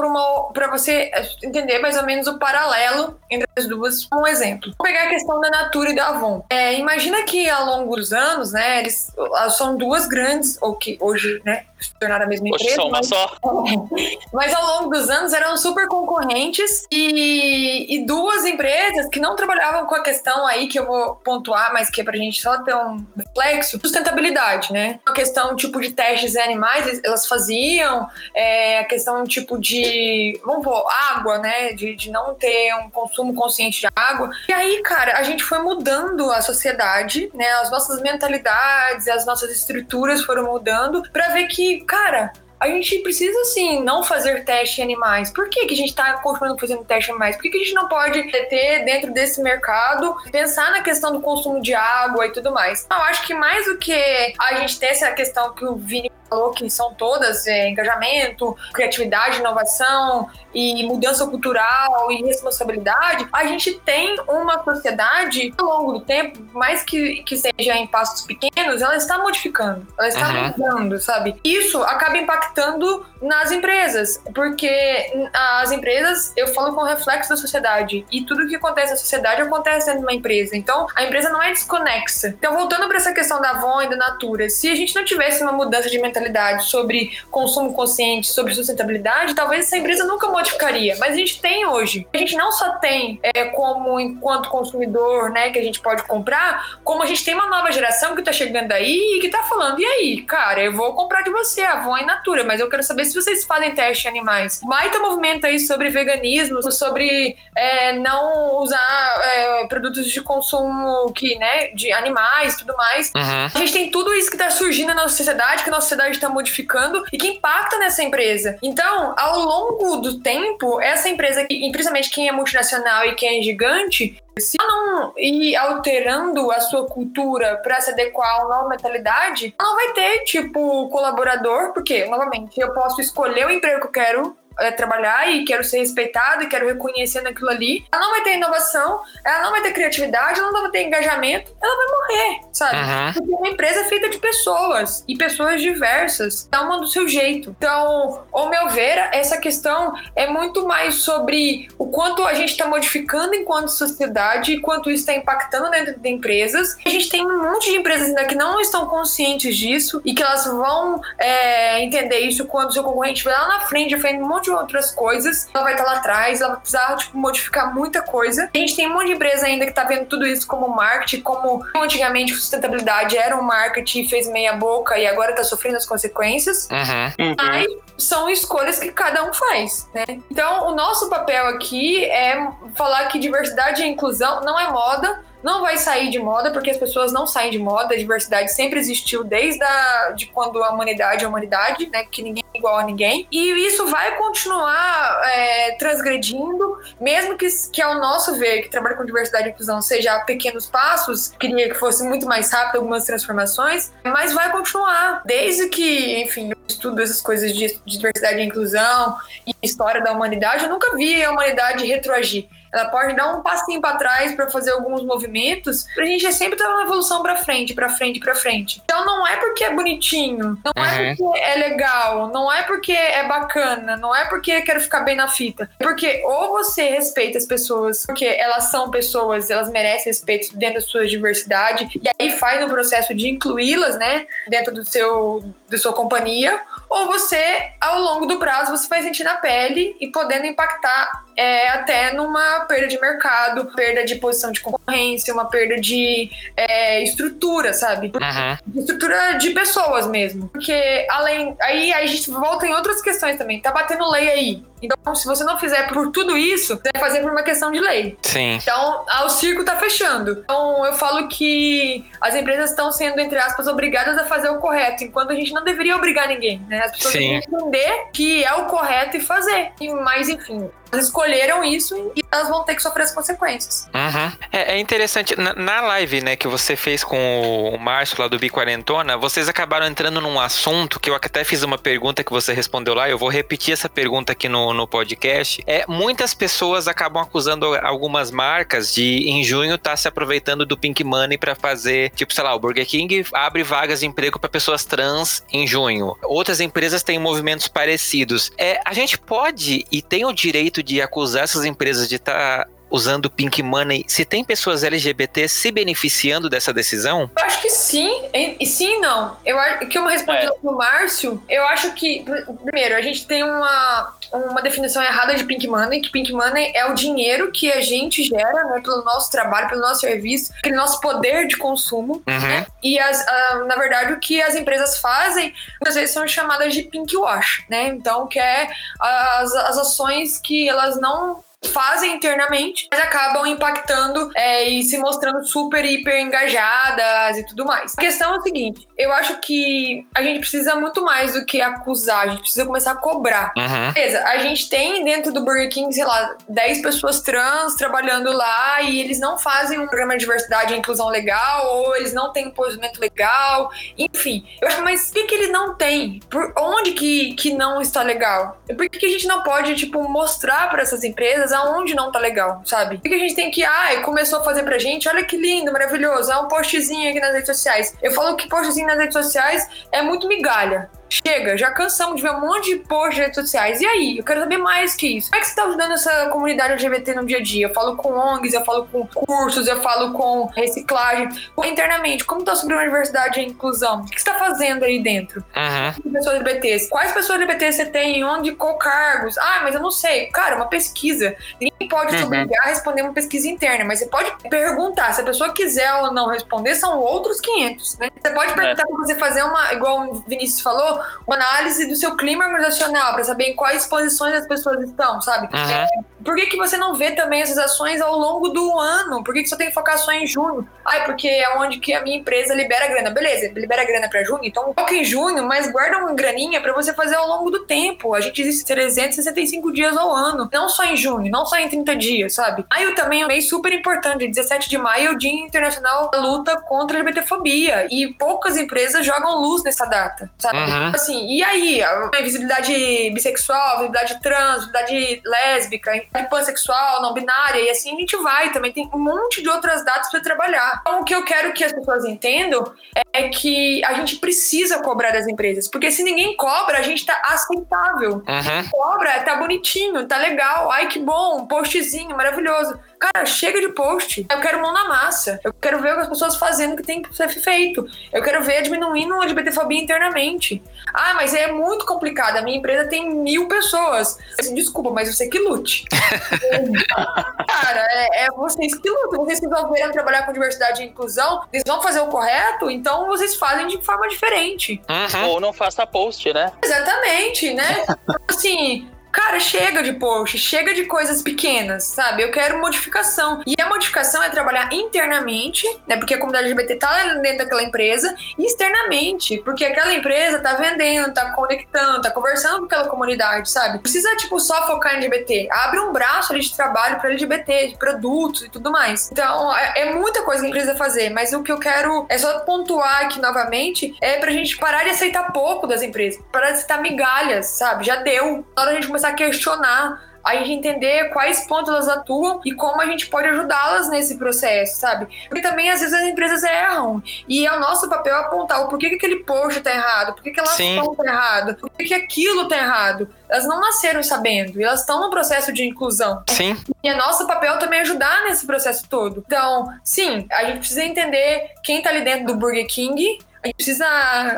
para você entender mais ou menos o paralelo entre as duas. Um exemplo. Vou pegar a questão da Natura e da Avon. É, imagina que ao longo dos anos, né, eles elas são duas grandes, ou que hoje, né, se tornaram a mesma Hoje empresa. são uma mas- só. mas ao longo dos anos eram super concorrentes e, e duas empresas que não trabalhavam com a questão aí que eu vou pontuar, mas que é pra gente só ter um reflexo, sustentabilidade, né? A questão tipo de testes em animais, elas faziam, é, a questão tipo de, vamos pôr, água, né? De, de não ter um consumo consciente de água. E aí, cara, a gente foi mudando a sociedade, né? As nossas mentalidades, as nossas estruturas foram mudando pra ver que, cara, a gente precisa, assim, não fazer teste em animais. Por que, que a gente está continuando fazendo teste em animais? Por que, que a gente não pode ter dentro desse mercado, pensar na questão do consumo de água e tudo mais? Eu acho que mais do que a gente ter essa questão que o Vini falou, que são todas é, engajamento, criatividade, inovação e mudança cultural e responsabilidade, a gente tem uma sociedade, ao longo do tempo, mais que, que seja em passos pequenos, ela está modificando, ela está Uhum. mudando, sabe? Isso acaba impactando nas empresas, porque as empresas, eu falo com reflexo da sociedade, e tudo que acontece na sociedade acontece dentro de uma empresa. Então, a empresa não é desconexa. Então, voltando para essa questão da Avon e da Natura, se a gente não tivesse uma mudança de mentalidade sobre consumo consciente, sobre sustentabilidade, talvez essa empresa nunca modificaria. Mas a gente tem hoje. A gente não só tem é, como enquanto consumidor, né, que a gente pode comprar, como a gente tem uma nova geração que tá chegando aí e que tá falando, e aí, cara, eu vou comprar de você, a Avon é Natura, mas eu quero saber se vocês fazem teste em animais. Baita movimento aí sobre veganismo, sobre é, não usar é, produtos de consumo que, né, de animais e tudo mais. Uhum. A gente tem tudo isso que está surgindo na nossa sociedade, que a nossa sociedade está modificando e que impacta nessa empresa. Então, ao longo do tempo, essa empresa, e principalmente quem é multinacional e quem é gigante, se não ir alterando a sua cultura para se adequar a uma nova mentalidade, não vai ter, tipo, colaborador, porque, novamente, eu posso escolher o emprego que eu quero é, trabalhar e quero ser respeitado e quero reconhecer naquilo ali. Ela não vai ter inovação, ela não vai ter criatividade, ela não vai ter engajamento, ela vai morrer, sabe? Uhum. Porque uma empresa é feita de pessoas e pessoas diversas, cada uma do seu jeito. Então, ao meu ver, essa questão é muito mais sobre o quanto a gente está modificando enquanto sociedade e quanto isso está impactando dentro de empresas. A gente tem um monte de empresas ainda que não estão conscientes disso e que elas vão é, entender isso quando o seu concorrente vai lá na frente, fazendo um monte de outras coisas. Ela vai estar lá atrás, ela vai precisar tipo, modificar muita coisa. A gente tem um monte de empresa ainda que está vendo tudo isso como marketing, como antigamente sustentabilidade era um marketing e fez meia boca e agora está sofrendo as consequências. Uhum. Mas são escolhas que cada um faz, né? Então, o nosso papel aqui é falar que diversidade e inclusão não é moda, não vai sair de moda, porque as pessoas não saem de moda, a diversidade sempre existiu desde a, de quando a humanidade é a humanidade, né? Que ninguém é igual a ninguém. E isso vai continuar é, transgredindo, mesmo que, que ao nosso ver, que trabalha com diversidade e inclusão, seja a pequenos passos, queria que fosse muito mais rápido algumas transformações, mas vai continuar. Desde que, enfim, eu estudo essas coisas de, de diversidade e inclusão e história da humanidade, eu nunca vi a humanidade retroagir ela pode dar um passinho para trás para fazer alguns movimentos, pra gente sempre ter uma evolução para frente, para frente, para frente. Então não é porque é bonitinho, não Uhum. é porque é legal, não é porque é bacana, não é porque quero ficar bem na fita. É porque ou você respeita as pessoas, porque elas são pessoas, elas merecem respeito dentro da sua diversidade, e aí faz o processo de incluí-las, né, dentro do seu, da sua companhia, ou você, ao longo do prazo, você vai sentir na pele e podendo impactar é, até numa perda de mercado, perda de posição de concorrência, uma perda de é, estrutura, sabe? Uhum. De estrutura de pessoas mesmo. Porque além. Aí a gente volta em outras questões também. Tá batendo lei aí. Então, se você não fizer por tudo isso, você vai fazer por uma questão de lei. Sim. Então, ah, o circo tá fechando. Então, eu falo que as empresas estão sendo, entre aspas, obrigadas a fazer o correto, enquanto a gente não deveria obrigar ninguém, né? As pessoas Sim. têm que entender que é o correto e fazer. E, mas, enfim, elas escolheram isso e elas vão ter que sofrer as consequências. Uhum. É, é interessante, na, na live né, que você fez com o Márcio lá do Biquarentona, vocês acabaram entrando num assunto que eu até fiz uma pergunta que você respondeu lá, eu vou repetir essa pergunta aqui no, no podcast. É, muitas pessoas acabam acusando algumas marcas de, em junho, estar se aproveitando do Pink Money para fazer, tipo, sei lá, o Burger King abre vagas de emprego para pessoas trans em junho. Outras empresas têm movimentos parecidos. É, a gente pode e tem o direito de acusar essas empresas de estar usando Pink Money, se tem pessoas LGBT se beneficiando dessa decisão? Eu acho que sim, e sim e não. Eu acho que eu respondi É. pro Márcio, eu acho que, pr- primeiro, a gente tem uma, uma definição errada de Pink Money, que Pink Money é o dinheiro que a gente gera, né, pelo nosso trabalho, pelo nosso serviço, pelo nosso poder de consumo, Uhum. e as, na verdade o que as empresas fazem muitas vezes são chamadas de pink wash, né? Então que é as, as ações que elas não fazem internamente, mas acabam impactando é, e se mostrando super, hiper engajadas e tudo mais. A questão é o seguinte, eu acho que a gente precisa muito mais do que acusar, a gente precisa começar a cobrar. Uhum. Beleza, a gente tem dentro do Burger King, sei lá, 10 pessoas trans trabalhando lá e eles não fazem um programa de diversidade e inclusão legal, ou eles não têm um posicionamento legal, enfim. Eu acho, mas por que, que ele não tem? Por onde que, que não está legal? Por que, que a gente não pode, tipo, mostrar para essas empresas aonde não tá legal, sabe? Por que a gente tem que, ai, começou a fazer pra gente, olha que lindo, maravilhoso, é um postzinho aqui nas redes sociais. Eu falo que postzinho nas redes sociais é muito migalha. Chega, já cansamos de ver um monte de posts de redes sociais. E aí? Eu quero saber mais que isso. Como é que você tá ajudando essa comunidade LGBT no dia a dia? Eu falo com ONGs, eu falo com cursos, eu falo com reciclagem. Internamente, como tá sobre a diversidade e a inclusão? O que você tá fazendo aí dentro? Uhum. Pessoas LGBTs. Quais pessoas LGBTs você tem? Onde? Qual cargos? Ah, mas eu não sei. Cara, uma pesquisa. Ninguém pode Uhum. te obrigar a responder uma pesquisa interna, mas você pode perguntar. Se a pessoa quiser ou não responder, são outros 500, né? Você pode perguntar pra você fazer uma, igual o Vinícius falou, uma análise do seu clima organizacional, pra saber em quais posições as pessoas estão, sabe? Uhum. Por que, que você não vê também essas ações ao longo do ano? Por que, que só tem que focar só em junho? Ai, porque é onde que a minha empresa libera grana. Beleza, libera grana pra junho, então foca em junho, mas guarda uma graninha pra você fazer ao longo do tempo. A gente existe 365 dias ao ano, não só em junho, não só em 30 dias, sabe? Maio também é um mês super importante. 17 de maio é o Dia Internacional da Luta contra a LGBTfobia. E poucas empresas jogam luz nessa data, sabe? Uhum. Assim, e aí? A visibilidade bissexual, visibilidade trans, visibilidade lésbica, pansexual, não binária, e assim a gente vai também. Tem um monte de outras datas para trabalhar. Então, o que eu quero que as pessoas entendam é que a gente precisa cobrar das empresas. Porque se ninguém cobra, a gente tá aceitável. Uhum. Cobra, tá bonitinho, tá legal. Ai, que bom, um postzinho maravilhoso. Cara, chega de post. Eu quero mão na massa. Eu quero ver as pessoas fazendo o que tem que ser feito. Eu quero ver diminuindo a LGBTfobia internamente. Ah, mas é muito complicado. A minha empresa tem mil pessoas. Assim, Desculpa, mas você que lute. Cara, é, é vocês que lutam. Vocês que resolveram trabalhar com diversidade e inclusão, eles vão fazer o correto, então vocês fazem de forma diferente. Uhum. Ou não faça post, né? Exatamente, né? assim, cara, chega de post, chega de coisas pequenas, sabe? Eu quero modificação. E a modificação é trabalhar internamente, né? Porque a comunidade LGBT tá dentro daquela empresa, e externamente, porque aquela empresa tá vendendo, tá conectando, tá conversando com aquela comunidade, sabe? Precisa, tipo, só focar em LGBT. Abre um braço ali de trabalho para LGBT, de produtos e tudo mais. Então, é, é muita coisa que a gente precisa fazer, mas o que eu quero é só pontuar aqui novamente é pra gente parar de aceitar pouco das empresas, parar de aceitar migalhas, sabe? Já deu. Na hora a gente começar a questionar a gente entender quais pontos elas atuam e como a gente pode ajudá-las nesse processo, sabe? Porque também às vezes as empresas erram e é o nosso papel apontar o porquê que aquele post tá errado, por que, Sim. estão tá errado, por que, aquilo tá errado. Elas não nasceram sabendo, e elas estão no processo de inclusão. Sim. E é nosso papel também ajudar nesse processo todo. Então, sim, a gente precisa entender quem tá ali dentro do Burger King. A gente precisa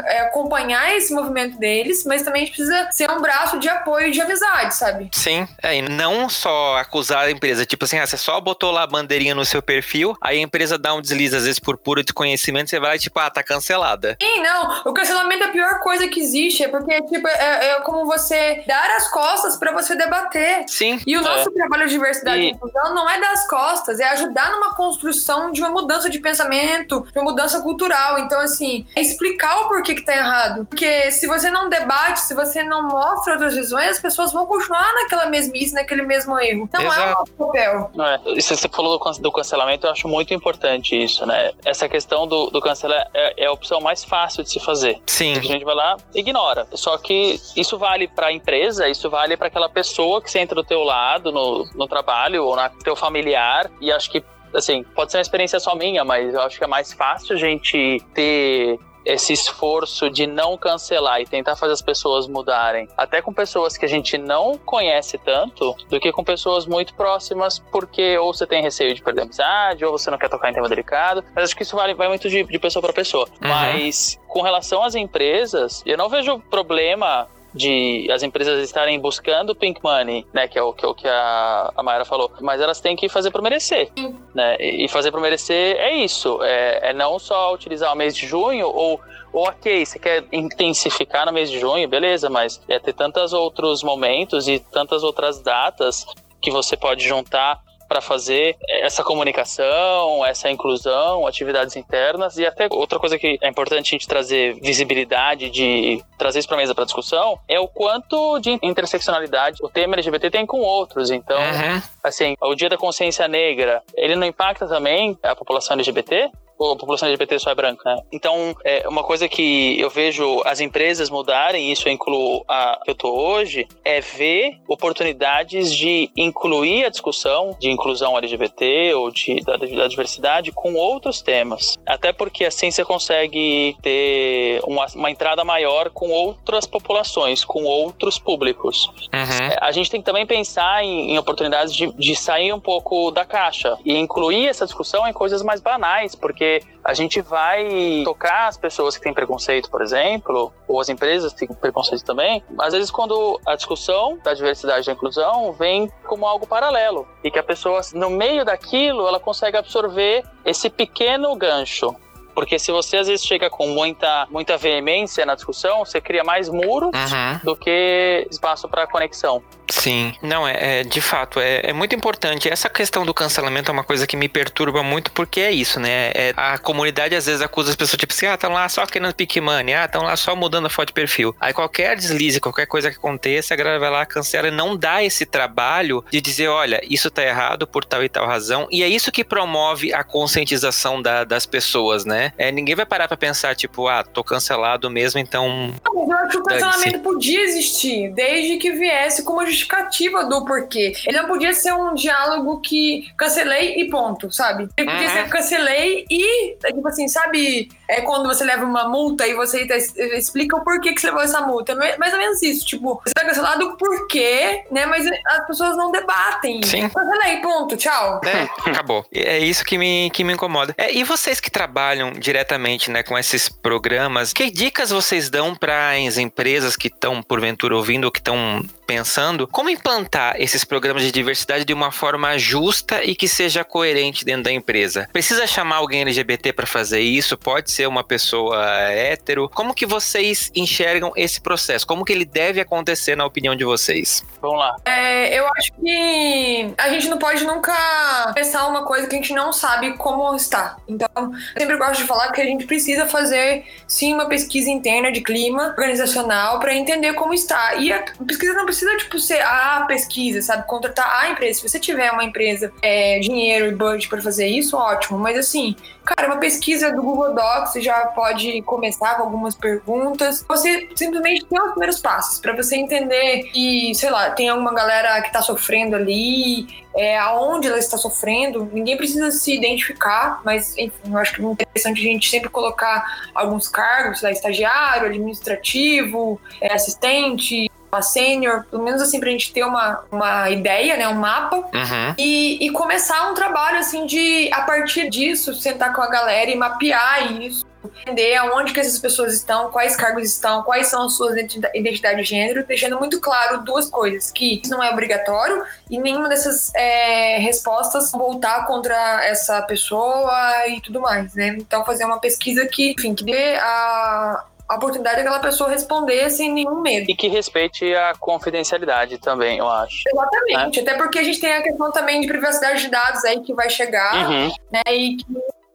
é, acompanhar esse movimento deles, mas também a gente precisa ser um braço de apoio e de amizade, sabe? Sim. É, e não só acusar a empresa, tipo assim, ah, você só botou lá a bandeirinha no seu perfil, aí a empresa dá um deslize, às vezes por puro desconhecimento, você vai lá e tipo, ah, tá cancelada. Sim, não. O cancelamento é a pior coisa que existe, é porque tipo, é, é como você dar as costas pra você debater. Sim. E o nosso trabalho de diversidade e inclusão não é dar as costas, é ajudar numa construção de uma mudança de pensamento, de uma mudança cultural. Então, assim, é explicar o porquê que tá errado. Porque se você não debate, se você não mostra outras visões, as pessoas vão continuar naquela mesmice, naquele mesmo erro. Não é o Exato. nosso papel. Não é. Isso você falou do, can- do cancelamento, eu acho muito importante isso, né? Essa questão do, do cancelar é, é a opção mais fácil de se fazer. Sim. A gente vai lá e ignora. Só que isso vale para a empresa, isso vale para aquela pessoa que senta do teu lado no, no trabalho ou na teu familiar. E acho que, assim, pode ser uma experiência só minha, mas eu acho que é mais fácil a gente ter esse esforço de não cancelar e tentar fazer as pessoas mudarem, até com pessoas que a gente não conhece tanto, do que com pessoas muito próximas, porque ou você tem receio de perder amizade, ou você não quer tocar em tema delicado. Mas acho que isso vale, vai muito de, de pessoa para pessoa. Uhum. Mas com relação às empresas, eu não vejo problema de as empresas estarem buscando pink money, né, que é o que, é o que a, a Mayra falou, mas elas têm que fazer por merecer, né, e fazer por merecer é isso, é, é não só utilizar o mês de junho ou ou ok, você quer intensificar no mês de junho, beleza, mas é ter tantos outros momentos e tantas outras datas que você pode juntar para fazer essa comunicação, essa inclusão, atividades internas e até outra coisa que é importante a gente trazer visibilidade, de trazer isso para mesa para discussão, é o quanto de interseccionalidade o tema LGBT tem com outros. Então, Uhum. assim, o Dia da Consciência Negra, ele não impacta também a população LGBT? A população LGBT só é branca, né? Então, é uma coisa que eu vejo as empresas mudarem, isso eu incluo a que eu tô hoje, é ver oportunidades de incluir a discussão de inclusão LGBT ou de, da, da diversidade com outros temas. Até porque assim você consegue ter uma, uma entrada maior com outras populações, com outros públicos. Uhum. É, A gente tem que também pensar em, em oportunidades de, de sair um pouco da caixa e incluir essa discussão em coisas mais banais, porque a gente vai tocar as pessoas que têm preconceito, por exemplo, ou as empresas que têm preconceito também, às vezes quando a discussão da diversidade e da inclusão vem como algo paralelo e que a pessoa, no meio daquilo, ela consegue absorver esse pequeno gancho. Porque se você às vezes chega com muita, muita veemência na discussão, você cria mais muro Uhum. do que espaço para conexão. Sim, não, é, é de fato, é, é muito importante. Essa questão do cancelamento é uma coisa que me perturba muito, porque é isso, né? É, a comunidade às vezes acusa as pessoas, tipo assim, ah, estão lá só querendo pick money, ah, estão lá só mudando a foto de perfil. Aí qualquer deslize, qualquer coisa que aconteça, a galera vai lá, cancela e não dá esse trabalho de dizer, olha, isso tá errado por tal e tal razão. E é isso que promove a conscientização da- das pessoas, né? É, ninguém vai parar pra pensar, tipo, ah, tô cancelado mesmo, então. Mas eu acho que o cancelamento podia existir, desde que viesse com uma justificativa do porquê. Ele não podia ser um diálogo que cancelei e ponto, sabe? Ele podia Uhum. ser cancelei e, tipo assim, sabe? É quando você leva uma multa e você explica o porquê que você levou essa multa. É mais ou menos isso. Tipo, você tá cancelado por quê, né? Mas as pessoas não debatem. Sim. Cancelei, ponto, tchau. É, acabou. É isso que me, que me incomoda. É, e vocês que trabalham diretamente né, com esses programas, que dicas vocês dão para as empresas que estão, porventura, ouvindo ou que estão pensando como implantar esses programas de diversidade de uma forma justa e que seja coerente dentro da empresa? Precisa chamar alguém LGBT para fazer isso? Pode ser uma pessoa hétero? Como que vocês enxergam esse processo? Como que ele deve acontecer na opinião de vocês? Vamos lá. É, eu acho que a gente não pode nunca pensar uma coisa que a gente não sabe como está. Então, eu sempre gosto de falar que a gente precisa fazer, sim, uma pesquisa interna de clima organizacional para entender como está. E a pesquisa não precisa, tipo, ser a pesquisa, sabe? Contratar a empresa. Se você tiver uma empresa, é, dinheiro e budget para fazer isso, ótimo. Mas, assim, cara, uma pesquisa do Google Docs você já pode começar com algumas perguntas. Você simplesmente tem os primeiros passos para você entender que, sei lá, tem alguma galera que tá sofrendo ali, é, aonde ela está sofrendo. Ninguém precisa se identificar, mas enfim, eu acho que é interessante a gente sempre colocar alguns cargos, sei lá, estagiário, administrativo, é, assistente, a sênior, pelo menos assim, pra gente ter uma, uma ideia, né, um mapa. Uhum. E, e começar um trabalho assim de, a partir disso, sentar com a galera e mapear isso, entender aonde que essas pessoas estão, quais cargos estão, quais são as suas identi- identidades de gênero, deixando muito claro duas coisas, que isso não é obrigatório e nenhuma dessas é, respostas voltar contra essa pessoa e tudo mais, né? Então fazer uma pesquisa que, enfim, que dê a, a oportunidade daquela pessoa responder sem nenhum medo. E que respeite a confidencialidade também, eu acho. Exatamente, até porque a gente tem a questão também de privacidade de dados aí que vai chegar, Uhum. né? E que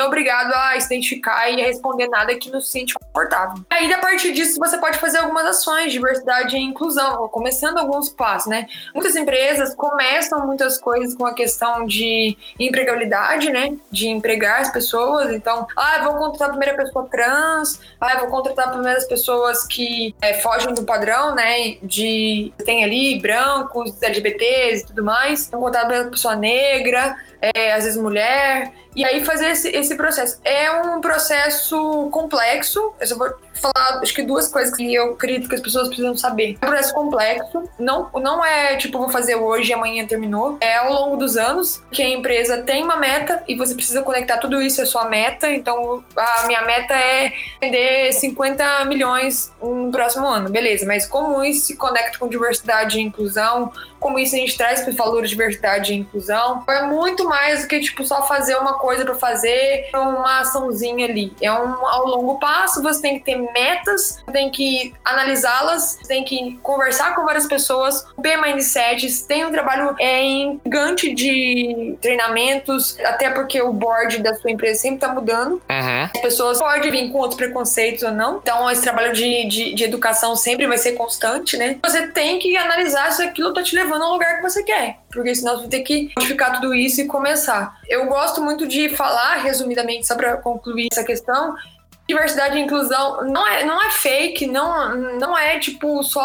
é obrigado a se identificar e a responder nada que não se sente confortável. Aí, a partir disso, você pode fazer algumas ações de diversidade e inclusão, começando alguns passos, né? Muitas empresas começam muitas coisas com a questão de empregabilidade, né? De empregar as pessoas. Então, ah, vou contratar a primeira pessoa trans, ah, vou contratar primeiras pessoas que é, fogem do padrão, né? De tem ali brancos, LGBTs e tudo mais. Vou contratar a pessoa negra, é, às vezes mulher. E aí fazer esse, esse processo. É um processo complexo. Eu só vou falar, acho que duas coisas que eu acredito que as pessoas precisam saber. É um processo complexo. Não, não é tipo, vou fazer hoje e amanhã terminou. É ao longo dos anos que a empresa tem uma meta e você precisa conectar tudo isso à sua meta. Então, a minha meta é vender 50 milhões no próximo ano. Beleza, mas como isso se conecta com diversidade e inclusão? Como isso a gente traz para valores de diversidade e inclusão? É muito mais do que, tipo, só fazer uma coisa para fazer uma açãozinha ali. É um ao longo passo, você tem que ter metas, tem que analisá-las, tem que conversar com várias pessoas, ter mindsets, tem um trabalho é, gigante de treinamentos, até porque o board da sua empresa sempre tá mudando. Uhum. As pessoas podem vir com outros preconceitos ou não. Então, esse trabalho de, de, de educação sempre vai ser constante, né? Você tem que analisar se aquilo tá te levando ao lugar que você quer. porque senão você vai ter que modificar tudo isso e começar. Eu gosto muito de falar, resumidamente, só para concluir essa questão, diversidade e inclusão não é, não é fake, não, não é tipo só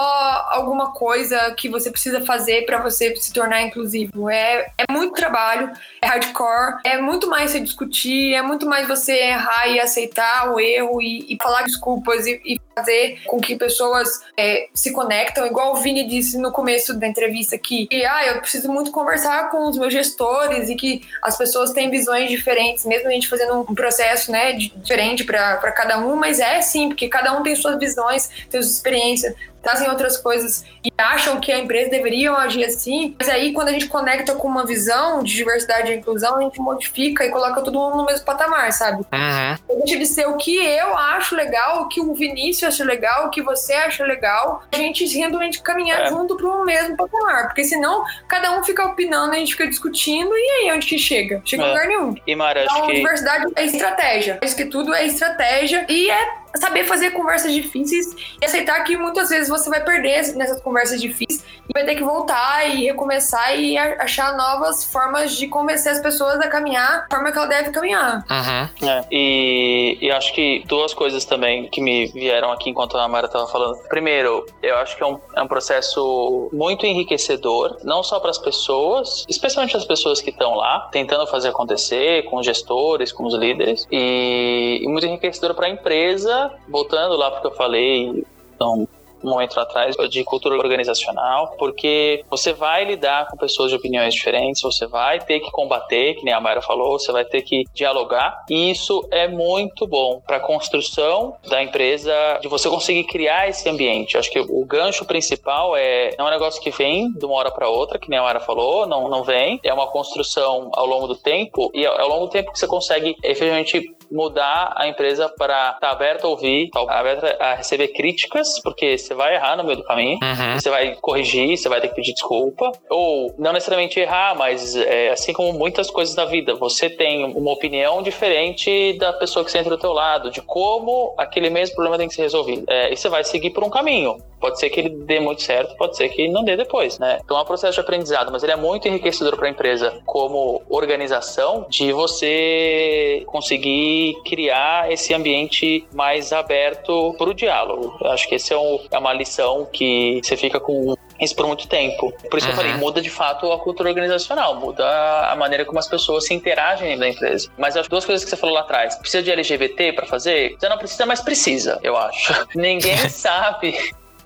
alguma coisa que você precisa fazer para você se tornar inclusivo. É, é muito trabalho, é hardcore, é muito mais se discutir, é muito mais você errar e aceitar o erro e, e falar desculpas e, e, fazer com que pessoas é, se conectam, igual o Vini disse no começo da entrevista aqui, que ah, eu preciso muito conversar com os meus gestores e que as pessoas têm visões diferentes, mesmo a gente fazendo um processo né, diferente para cada um, mas é sim, porque cada um tem suas visões, tem suas experiências, trazem outras coisas e acham que a empresa deveria agir assim. Mas aí, quando a gente conecta com uma visão de diversidade e inclusão, a gente modifica e coloca todo mundo no mesmo patamar, sabe? Uhum. Deixa de ser o que eu acho legal, o que o Vinícius acha legal, o que você acha legal, a gente realmente caminhar é. junto para o mesmo patamar. Porque senão, cada um fica opinando, a gente fica discutindo, e aí onde que chega? Chega em é. lugar nenhum. E Mara, então, que... diversidade é estratégia. Isso que tudo é estratégia e é saber fazer conversas difíceis e aceitar que muitas vezes você vai perder nessas conversas difíceis e vai ter que voltar e recomeçar e achar novas formas de convencer as pessoas a caminhar da forma que ela deve caminhar. Uhum. É, e, e acho que duas coisas também que me vieram aqui enquanto a Mara estava falando. Primeiro, eu acho que é um, é um processo muito enriquecedor, não só para as pessoas, especialmente as pessoas que estão lá, tentando fazer acontecer, com os gestores, com os líderes, e, e muito enriquecedor para a empresa voltando lá porque eu falei, então, um momento atrás de cultura organizacional, porque você vai lidar com pessoas de opiniões diferentes, você vai ter que combater, que nem a Mayra falou, você vai ter que dialogar, e isso é muito bom para a construção da empresa, de você conseguir criar esse ambiente. Acho que o gancho principal é não é um negócio que vem de uma hora para outra, que nem a Mayra falou, não, não vem, é uma construção ao longo do tempo, e ao longo do tempo que você consegue efetivamente mudar a empresa para estar tá aberta a ouvir, tá aberta a receber críticas, porque você vai errar no meio do caminho, uhum. você vai corrigir, você vai ter que pedir desculpa, ou não necessariamente errar, mas é, assim como muitas coisas da vida, você tem uma opinião diferente da pessoa que senta do teu lado, de como aquele mesmo problema tem que ser resolvido. É, e você vai seguir por um caminho. Pode ser que ele dê muito certo, pode ser que não dê depois, né? Então é um processo de aprendizado, mas ele é muito enriquecedor para a empresa como organização de você conseguir criar esse ambiente mais aberto para o diálogo. Eu acho que esse é, um, é, uma lição que você fica com isso por muito tempo. Por isso uhum. que eu falei, muda de fato a cultura organizacional, muda a maneira como as pessoas se interagem dentro da empresa. Mas as duas coisas que você falou lá atrás, precisa de LGBT para fazer? Você não precisa, mas precisa, eu acho. Ninguém sabe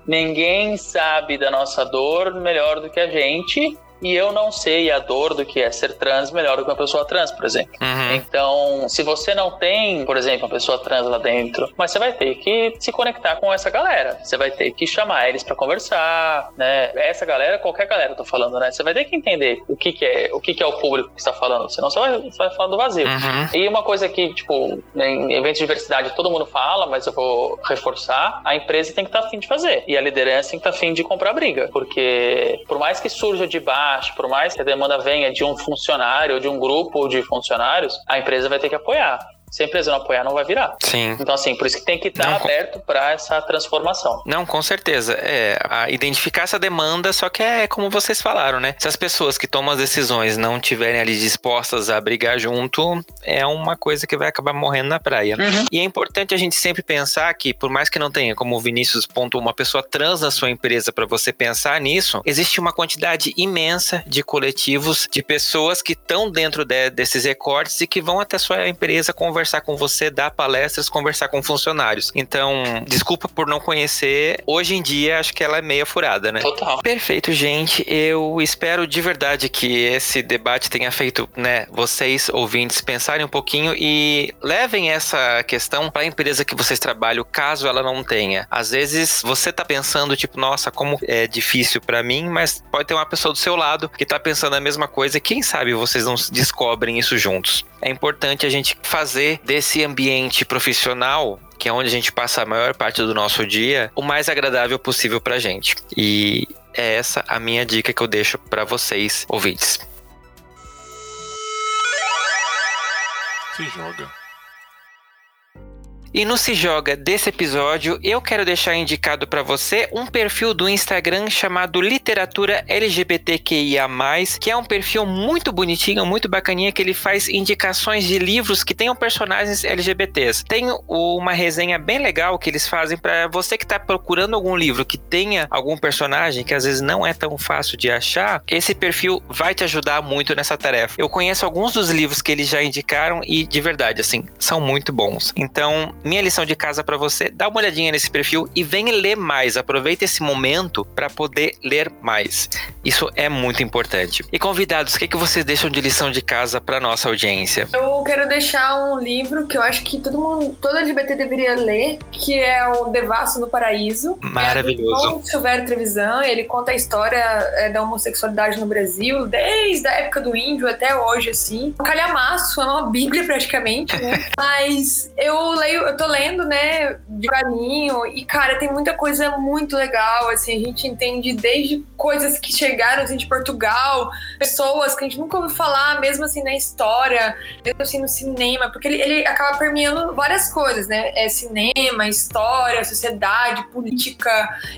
Ninguém sabe da nossa dor melhor do que a gente e eu não sei a dor do que é ser trans melhor do que uma pessoa trans, por exemplo. Uhum. Então, se você não tem, por exemplo, uma pessoa trans lá dentro, mas você vai ter que se conectar com essa galera. Você vai ter que chamar eles para conversar, né? Essa galera, qualquer galera, eu tô falando, né? Você vai ter que entender o que, que é, o que, que é o público que está falando, senão você vai, você vai falar do vazio. Uhum. E uma coisa que, tipo, em eventos de diversidade todo mundo fala, mas eu vou reforçar, a empresa tem que estar tá afim de fazer. E a liderança tem que estar tá afim de comprar briga. Porque por mais que surja de baixo baixo, por mais que a demanda venha de um funcionário ou de um grupo de funcionários, a empresa vai ter que apoiar se a empresa não apoiar, não vai virar. Sim. Então, assim, por isso que tem que estar aberto para essa transformação. Não, com certeza. É, identificar essa demanda, só que é como vocês falaram, né? Se as pessoas que tomam as decisões não estiverem ali dispostas a brigar junto, é uma coisa que vai acabar morrendo na praia. Uhum. E é importante a gente sempre pensar que, por mais que não tenha, como o Vinícius pontuou, uma pessoa trans na sua empresa para você pensar nisso, existe uma quantidade imensa de coletivos, de pessoas que estão dentro de, desses recortes e que vão até sua empresa conversar conversar com você, dar palestras, conversar com funcionários. Então, desculpa por não conhecer. Hoje em dia, acho que ela é meia furada, né? Total. Perfeito, gente. Eu espero de verdade que esse debate tenha feito, né, vocês ouvintes pensarem um pouquinho e levem essa questão para a empresa que vocês trabalham, caso ela não tenha. Às vezes você tá pensando tipo, nossa, como é difícil para mim, mas pode ter uma pessoa do seu lado que tá pensando a mesma coisa e quem sabe vocês não descobrem isso juntos. É importante a gente fazer desse ambiente profissional que é onde a gente passa a maior parte do nosso dia, o mais agradável possível pra gente. E é essa a minha dica que eu deixo para vocês, ouvintes. Se joga. E no Se Joga desse episódio, eu quero deixar indicado para você um perfil do Instagram chamado Literatura LGBTQIA+, que é um perfil muito bonitinho, muito bacaninha, que ele faz indicações de livros que tenham personagens LGBTs. Tem uma resenha bem legal que eles fazem para você que tá procurando algum livro que tenha algum personagem que às vezes não é tão fácil de achar, esse perfil vai te ajudar muito nessa tarefa. Eu conheço alguns dos livros que eles já indicaram e de verdade, assim, são muito bons. Então, minha lição de casa para você, dá uma olhadinha nesse perfil e vem ler mais. Aproveita esse momento para poder ler mais. Isso é muito importante. E convidados, o que, é que vocês deixam de lição de casa para nossa audiência? Eu quero deixar um livro que eu acho que todo mundo, todo LGBT deveria ler, que é o Devasso no Paraíso. Maravilhoso. É Silvério Trevisan, ele conta a história é, da homossexualidade no Brasil, desde a época do índio até hoje, assim. Um calhamaço, é uma bíblia praticamente, né? Mas eu leio, eu tô lendo, né, devagarinho, e cara, tem muita coisa muito legal, assim, a gente entende desde coisas que chegaram, assim, de Portugal, pessoas que a gente nunca ouviu falar, mesmo assim, na história, mesmo assim, no cinema, porque ele, ele acaba permeando várias coisas, né? É cinema, história, sociedade, política,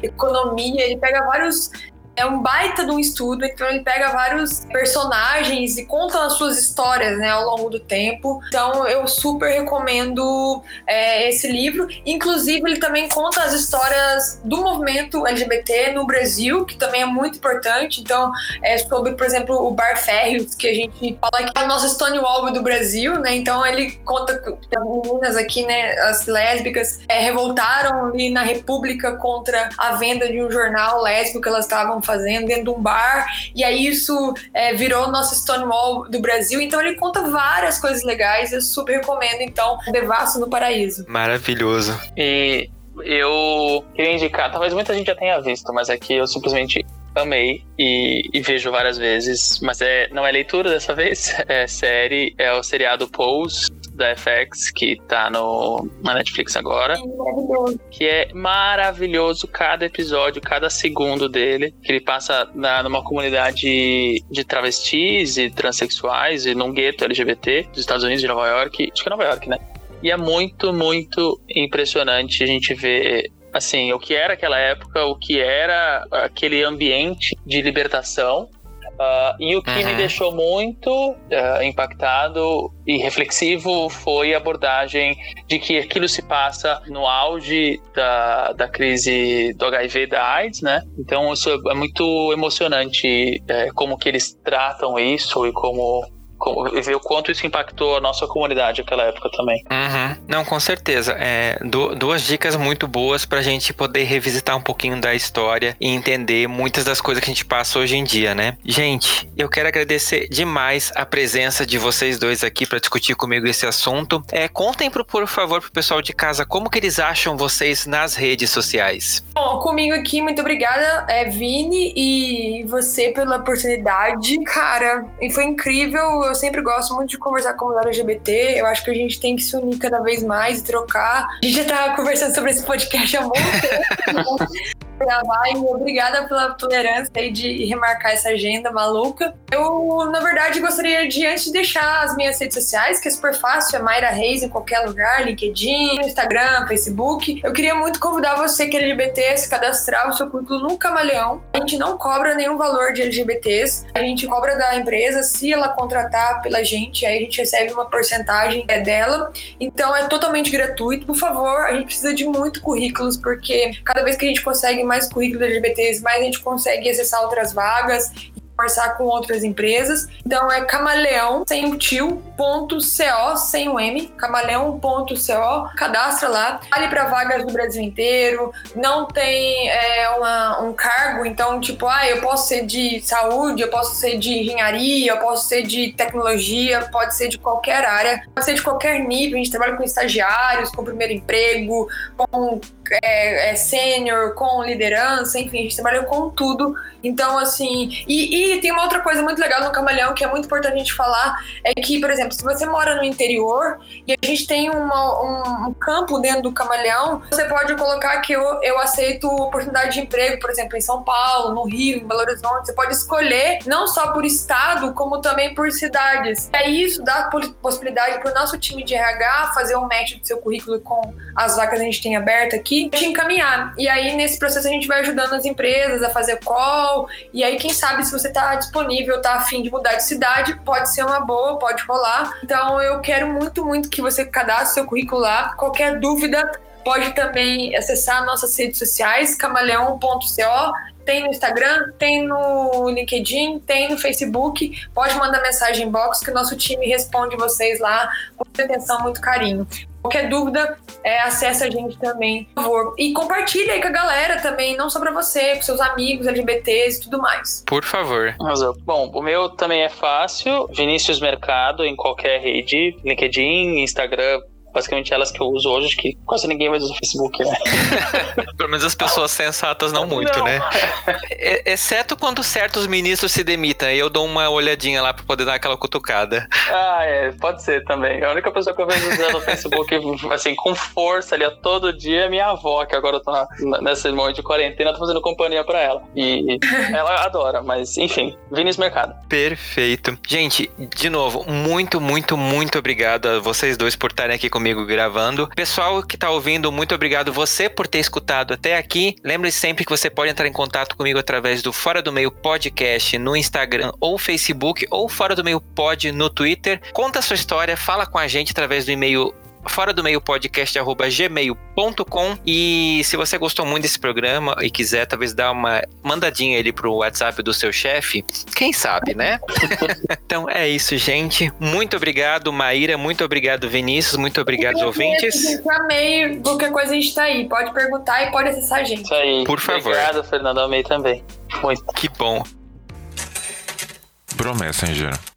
economia, ele pega vários é um baita de um estudo, então ele pega vários personagens e conta as suas histórias, né, ao longo do tempo. Então eu super recomendo é, esse livro. Inclusive ele também conta as histórias do movimento LGBT no Brasil, que também é muito importante. Então é sobre, por exemplo, o Bar Férreos, que a gente fala que é o nosso Stonewall do Brasil, né? Então ele conta que as meninas aqui, né, as lésbicas, é, revoltaram ali na República contra a venda de um jornal lésbico que elas estavam fazendo dentro de um bar, e aí isso é, virou nosso Stonewall do Brasil. Então ele conta várias coisas legais, eu super recomendo, então, Devasso no Paraíso. Maravilhoso. E eu queria indicar, talvez muita gente já tenha visto, mas é que eu simplesmente amei e, e, vejo várias vezes, mas é, não é leitura dessa vez, é série, é o seriado Pose da FX que tá no, na Netflix agora. Que é maravilhoso cada episódio, cada segundo dele. Que ele passa na, numa comunidade de travestis e transexuais e num gueto LGBT dos Estados Unidos de Nova York. Acho que é Nova York, né? E é muito, muito impressionante a gente ver assim, o que era aquela época, o que era aquele ambiente de libertação Uh, e o que uhum. me deixou muito uh, impactado e reflexivo foi a abordagem de que aquilo se passa no auge da, da crise do HIV da AIDS, né? Então isso é muito emocionante é, como que eles tratam isso e como e ver o quanto isso impactou a nossa comunidade naquela época também. Uhum. Não, com certeza. É, duas dicas muito boas pra gente poder revisitar um pouquinho da história e entender muitas das coisas que a gente passa hoje em dia, né? Gente, eu quero agradecer demais a presença de vocês dois aqui para discutir comigo esse assunto. É, contem, pro, por favor, pro pessoal de casa como que eles acham vocês nas redes sociais. Bom, comigo aqui, muito obrigada, é, Vini, e você pela oportunidade. Cara, e foi incrível eu sempre gosto muito de conversar com o LGBT. Eu acho que a gente tem que se unir cada vez mais e trocar. A gente já tava conversando sobre esse podcast há muito tempo. gravar e obrigada pela tolerância aí de remarcar essa agenda maluca. Eu, na verdade, gostaria de, antes de deixar as minhas redes sociais, que é super fácil, é Mayra Reis em qualquer lugar, LinkedIn, Instagram, Facebook. Eu queria muito convidar você que é LGBT a se cadastrar o seu currículo no Camaleão. A gente não cobra nenhum valor de LGBTs, a gente cobra da empresa se ela contratar pela gente, aí a gente recebe uma porcentagem é dela. Então é totalmente gratuito. Por favor, a gente precisa de muito currículos, porque cada vez que a gente consegue mais currículos LGBTs, mais a gente consegue acessar outras vagas conversar com outras empresas. Então é camaleão sem o tio, ponto CO, sem o M, camaleão.co, cadastra lá, vale para vagas do Brasil inteiro, não tem é, uma, um cargo, então tipo, ah, eu posso ser de saúde, eu posso ser de engenharia, eu posso ser de tecnologia, pode ser de qualquer área, pode ser de qualquer nível, a gente trabalha com estagiários, com primeiro emprego, com é, é, sênior, com liderança, enfim, a gente trabalhou com tudo. Então, assim, e, e, tem uma outra coisa muito legal no Camaleão que é muito importante a gente falar, é que, por exemplo, se você mora no interior e a gente tem uma, um, um, campo dentro do Camaleão, você pode colocar que eu, eu aceito oportunidade de emprego, por exemplo, em São Paulo, no Rio, em Belo Horizonte. Você pode escolher não só por estado, como também por cidades. É isso dá possibilidade para o nosso time de RH fazer um match do seu currículo com as vagas que a gente tem aberta aqui, te encaminhar. E aí, nesse processo, a gente vai ajudando as empresas a fazer call. E aí, quem sabe, se você está disponível, está afim de mudar de cidade, pode ser uma boa, pode rolar. Então, eu quero muito, muito que você cadastre seu currículo lá. Qualquer dúvida, pode também acessar nossas redes sociais, camaleão.co tem no Instagram, tem no LinkedIn, tem no Facebook. Pode mandar mensagem inbox que o nosso time responde vocês lá com atenção, muito carinho. Qualquer dúvida, é, acessa a gente também, por favor. E compartilha aí com a galera também, não só pra você, com seus amigos LGBTs e tudo mais. Por favor. Bom, o meu também é fácil. Vinícius Mercado em qualquer rede, LinkedIn, Instagram, basicamente elas que eu uso hoje, que quase ninguém mais usa o Facebook, né? Pelo menos as pessoas sensatas não muito, não. né? Exceto quando certos ministros se demitem, eu dou uma olhadinha lá pra poder dar aquela cutucada. Ah, é, pode ser também. A única pessoa que eu vejo usando o Facebook, assim, com força ali, todo dia é minha avó, que agora eu tô na, nesse momento de quarentena, tô fazendo companhia pra ela. E ela adora, mas enfim, Vinícius Mercado. Perfeito. Gente, de novo, muito, muito, muito obrigado a vocês dois por estarem aqui comigo comigo gravando. Pessoal que está ouvindo, muito obrigado você por ter escutado até aqui. Lembre-se sempre que você pode entrar em contato comigo através do Fora do Meio Podcast no Instagram ou Facebook ou Fora do Meio Pod no Twitter. Conta a sua história, fala com a gente através do e-mail fora do meio podcast gmail.com e se você gostou muito desse programa e quiser talvez dar uma mandadinha ali pro WhatsApp do seu chefe, quem sabe, né? então é isso, gente. Muito obrigado, Maíra. Muito obrigado, Vinícius. Muito obrigado, eu ouvintes. Gente, amei. Qualquer coisa a gente tá aí. Pode perguntar e pode acessar a gente. Isso aí. Por favor. Obrigado, Fernando. Amei também. Muito. Que bom. Pro Messenger.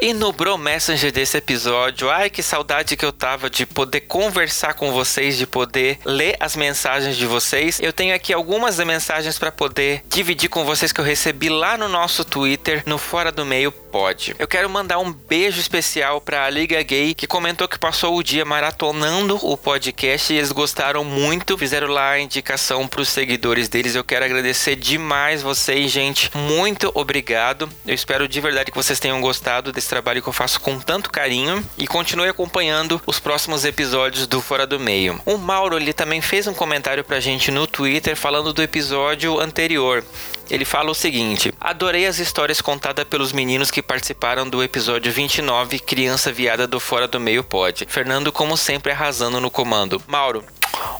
E no Bro Messenger desse episódio, ai que saudade que eu tava de poder conversar com vocês, de poder ler as mensagens de vocês. Eu tenho aqui algumas mensagens para poder dividir com vocês que eu recebi lá no nosso Twitter, no Fora do Meio Pod. Eu quero mandar um beijo especial para a Liga Gay, que comentou que passou o dia maratonando o podcast e eles gostaram muito, fizeram lá a indicação para os seguidores deles. Eu quero agradecer demais vocês, gente. Muito obrigado. Eu espero de verdade que vocês tenham gostado desse esse trabalho que eu faço com tanto carinho e continue acompanhando os próximos episódios do Fora do Meio. O Mauro ele também fez um comentário pra gente no Twitter falando do episódio anterior. Ele fala o seguinte: Adorei as histórias contadas pelos meninos que participaram do episódio 29, Criança Viada do Fora do Meio Pod. Fernando, como sempre, arrasando no comando. Mauro,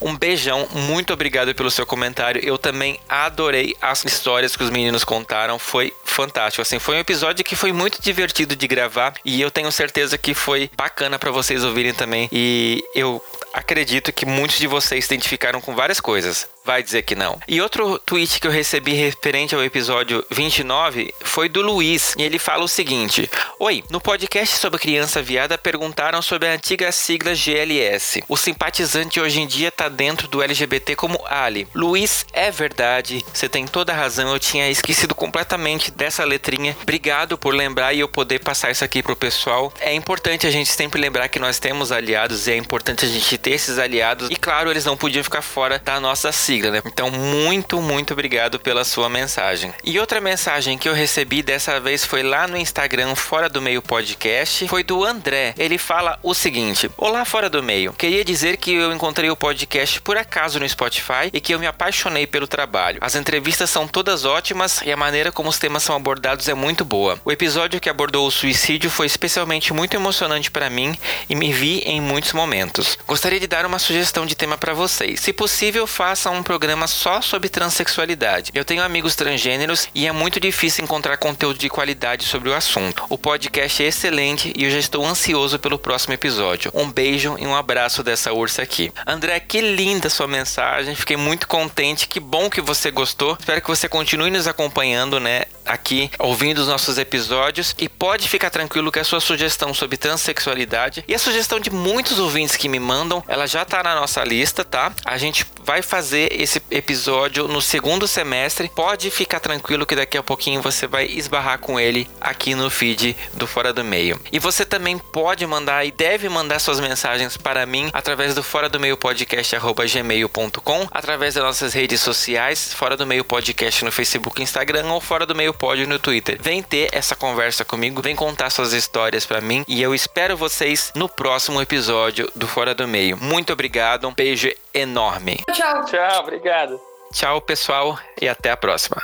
um beijão, muito obrigado pelo seu comentário. Eu também adorei as histórias que os meninos contaram, foi fantástico. Assim, foi um episódio que foi muito divertido de gravar e eu tenho certeza que foi bacana para vocês ouvirem também. E eu acredito que muitos de vocês se identificaram com várias coisas vai dizer que não. E outro tweet que eu recebi referente ao episódio 29 foi do Luiz, e ele fala o seguinte: Oi, no podcast sobre criança viada perguntaram sobre a antiga sigla GLS. O simpatizante hoje em dia tá dentro do LGBT como Ali. Luiz, é verdade, você tem toda a razão, eu tinha esquecido completamente dessa letrinha. Obrigado por lembrar e eu poder passar isso aqui pro pessoal. É importante a gente sempre lembrar que nós temos aliados e é importante a gente ter esses aliados. E claro, eles não podiam ficar fora da nossa sigla sigla, né? Então, muito, muito obrigado pela sua mensagem. E outra mensagem que eu recebi dessa vez foi lá no Instagram Fora do Meio Podcast, foi do André. Ele fala o seguinte: Olá, Fora do Meio. Queria dizer que eu encontrei o podcast por acaso no Spotify e que eu me apaixonei pelo trabalho. As entrevistas são todas ótimas e a maneira como os temas são abordados é muito boa. O episódio que abordou o suicídio foi especialmente muito emocionante para mim e me vi em muitos momentos. Gostaria de dar uma sugestão de tema para vocês. Se possível, façam um programa só sobre transexualidade. Eu tenho amigos transgêneros e é muito difícil encontrar conteúdo de qualidade sobre o assunto. O podcast é excelente e eu já estou ansioso pelo próximo episódio. Um beijo e um abraço dessa ursa aqui. André, que linda sua mensagem. Fiquei muito contente. Que bom que você gostou. Espero que você continue nos acompanhando, né? Aqui, ouvindo os nossos episódios. E pode ficar tranquilo que a sua sugestão sobre transexualidade e a sugestão de muitos ouvintes que me mandam, ela já tá na nossa lista, tá? A gente vai fazer esse episódio no segundo semestre. Pode ficar tranquilo que daqui a pouquinho você vai esbarrar com ele aqui no feed do Fora do Meio. E você também pode mandar e deve mandar suas mensagens para mim através do Fora do Meio Podcast gmail.com, através das nossas redes sociais, Fora do Meio Podcast no Facebook, Instagram ou Fora do Meio Pod no Twitter. Vem ter essa conversa comigo, vem contar suas histórias para mim e eu espero vocês no próximo episódio do Fora do Meio. Muito obrigado, um beijo enorme. Tchau. Tchau, obrigado. Tchau, pessoal, e até a próxima.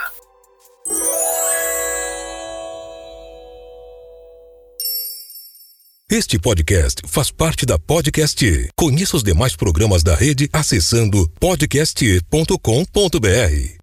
Este podcast faz parte da Podcast. Conheça os demais programas da rede acessando podcast.com.br.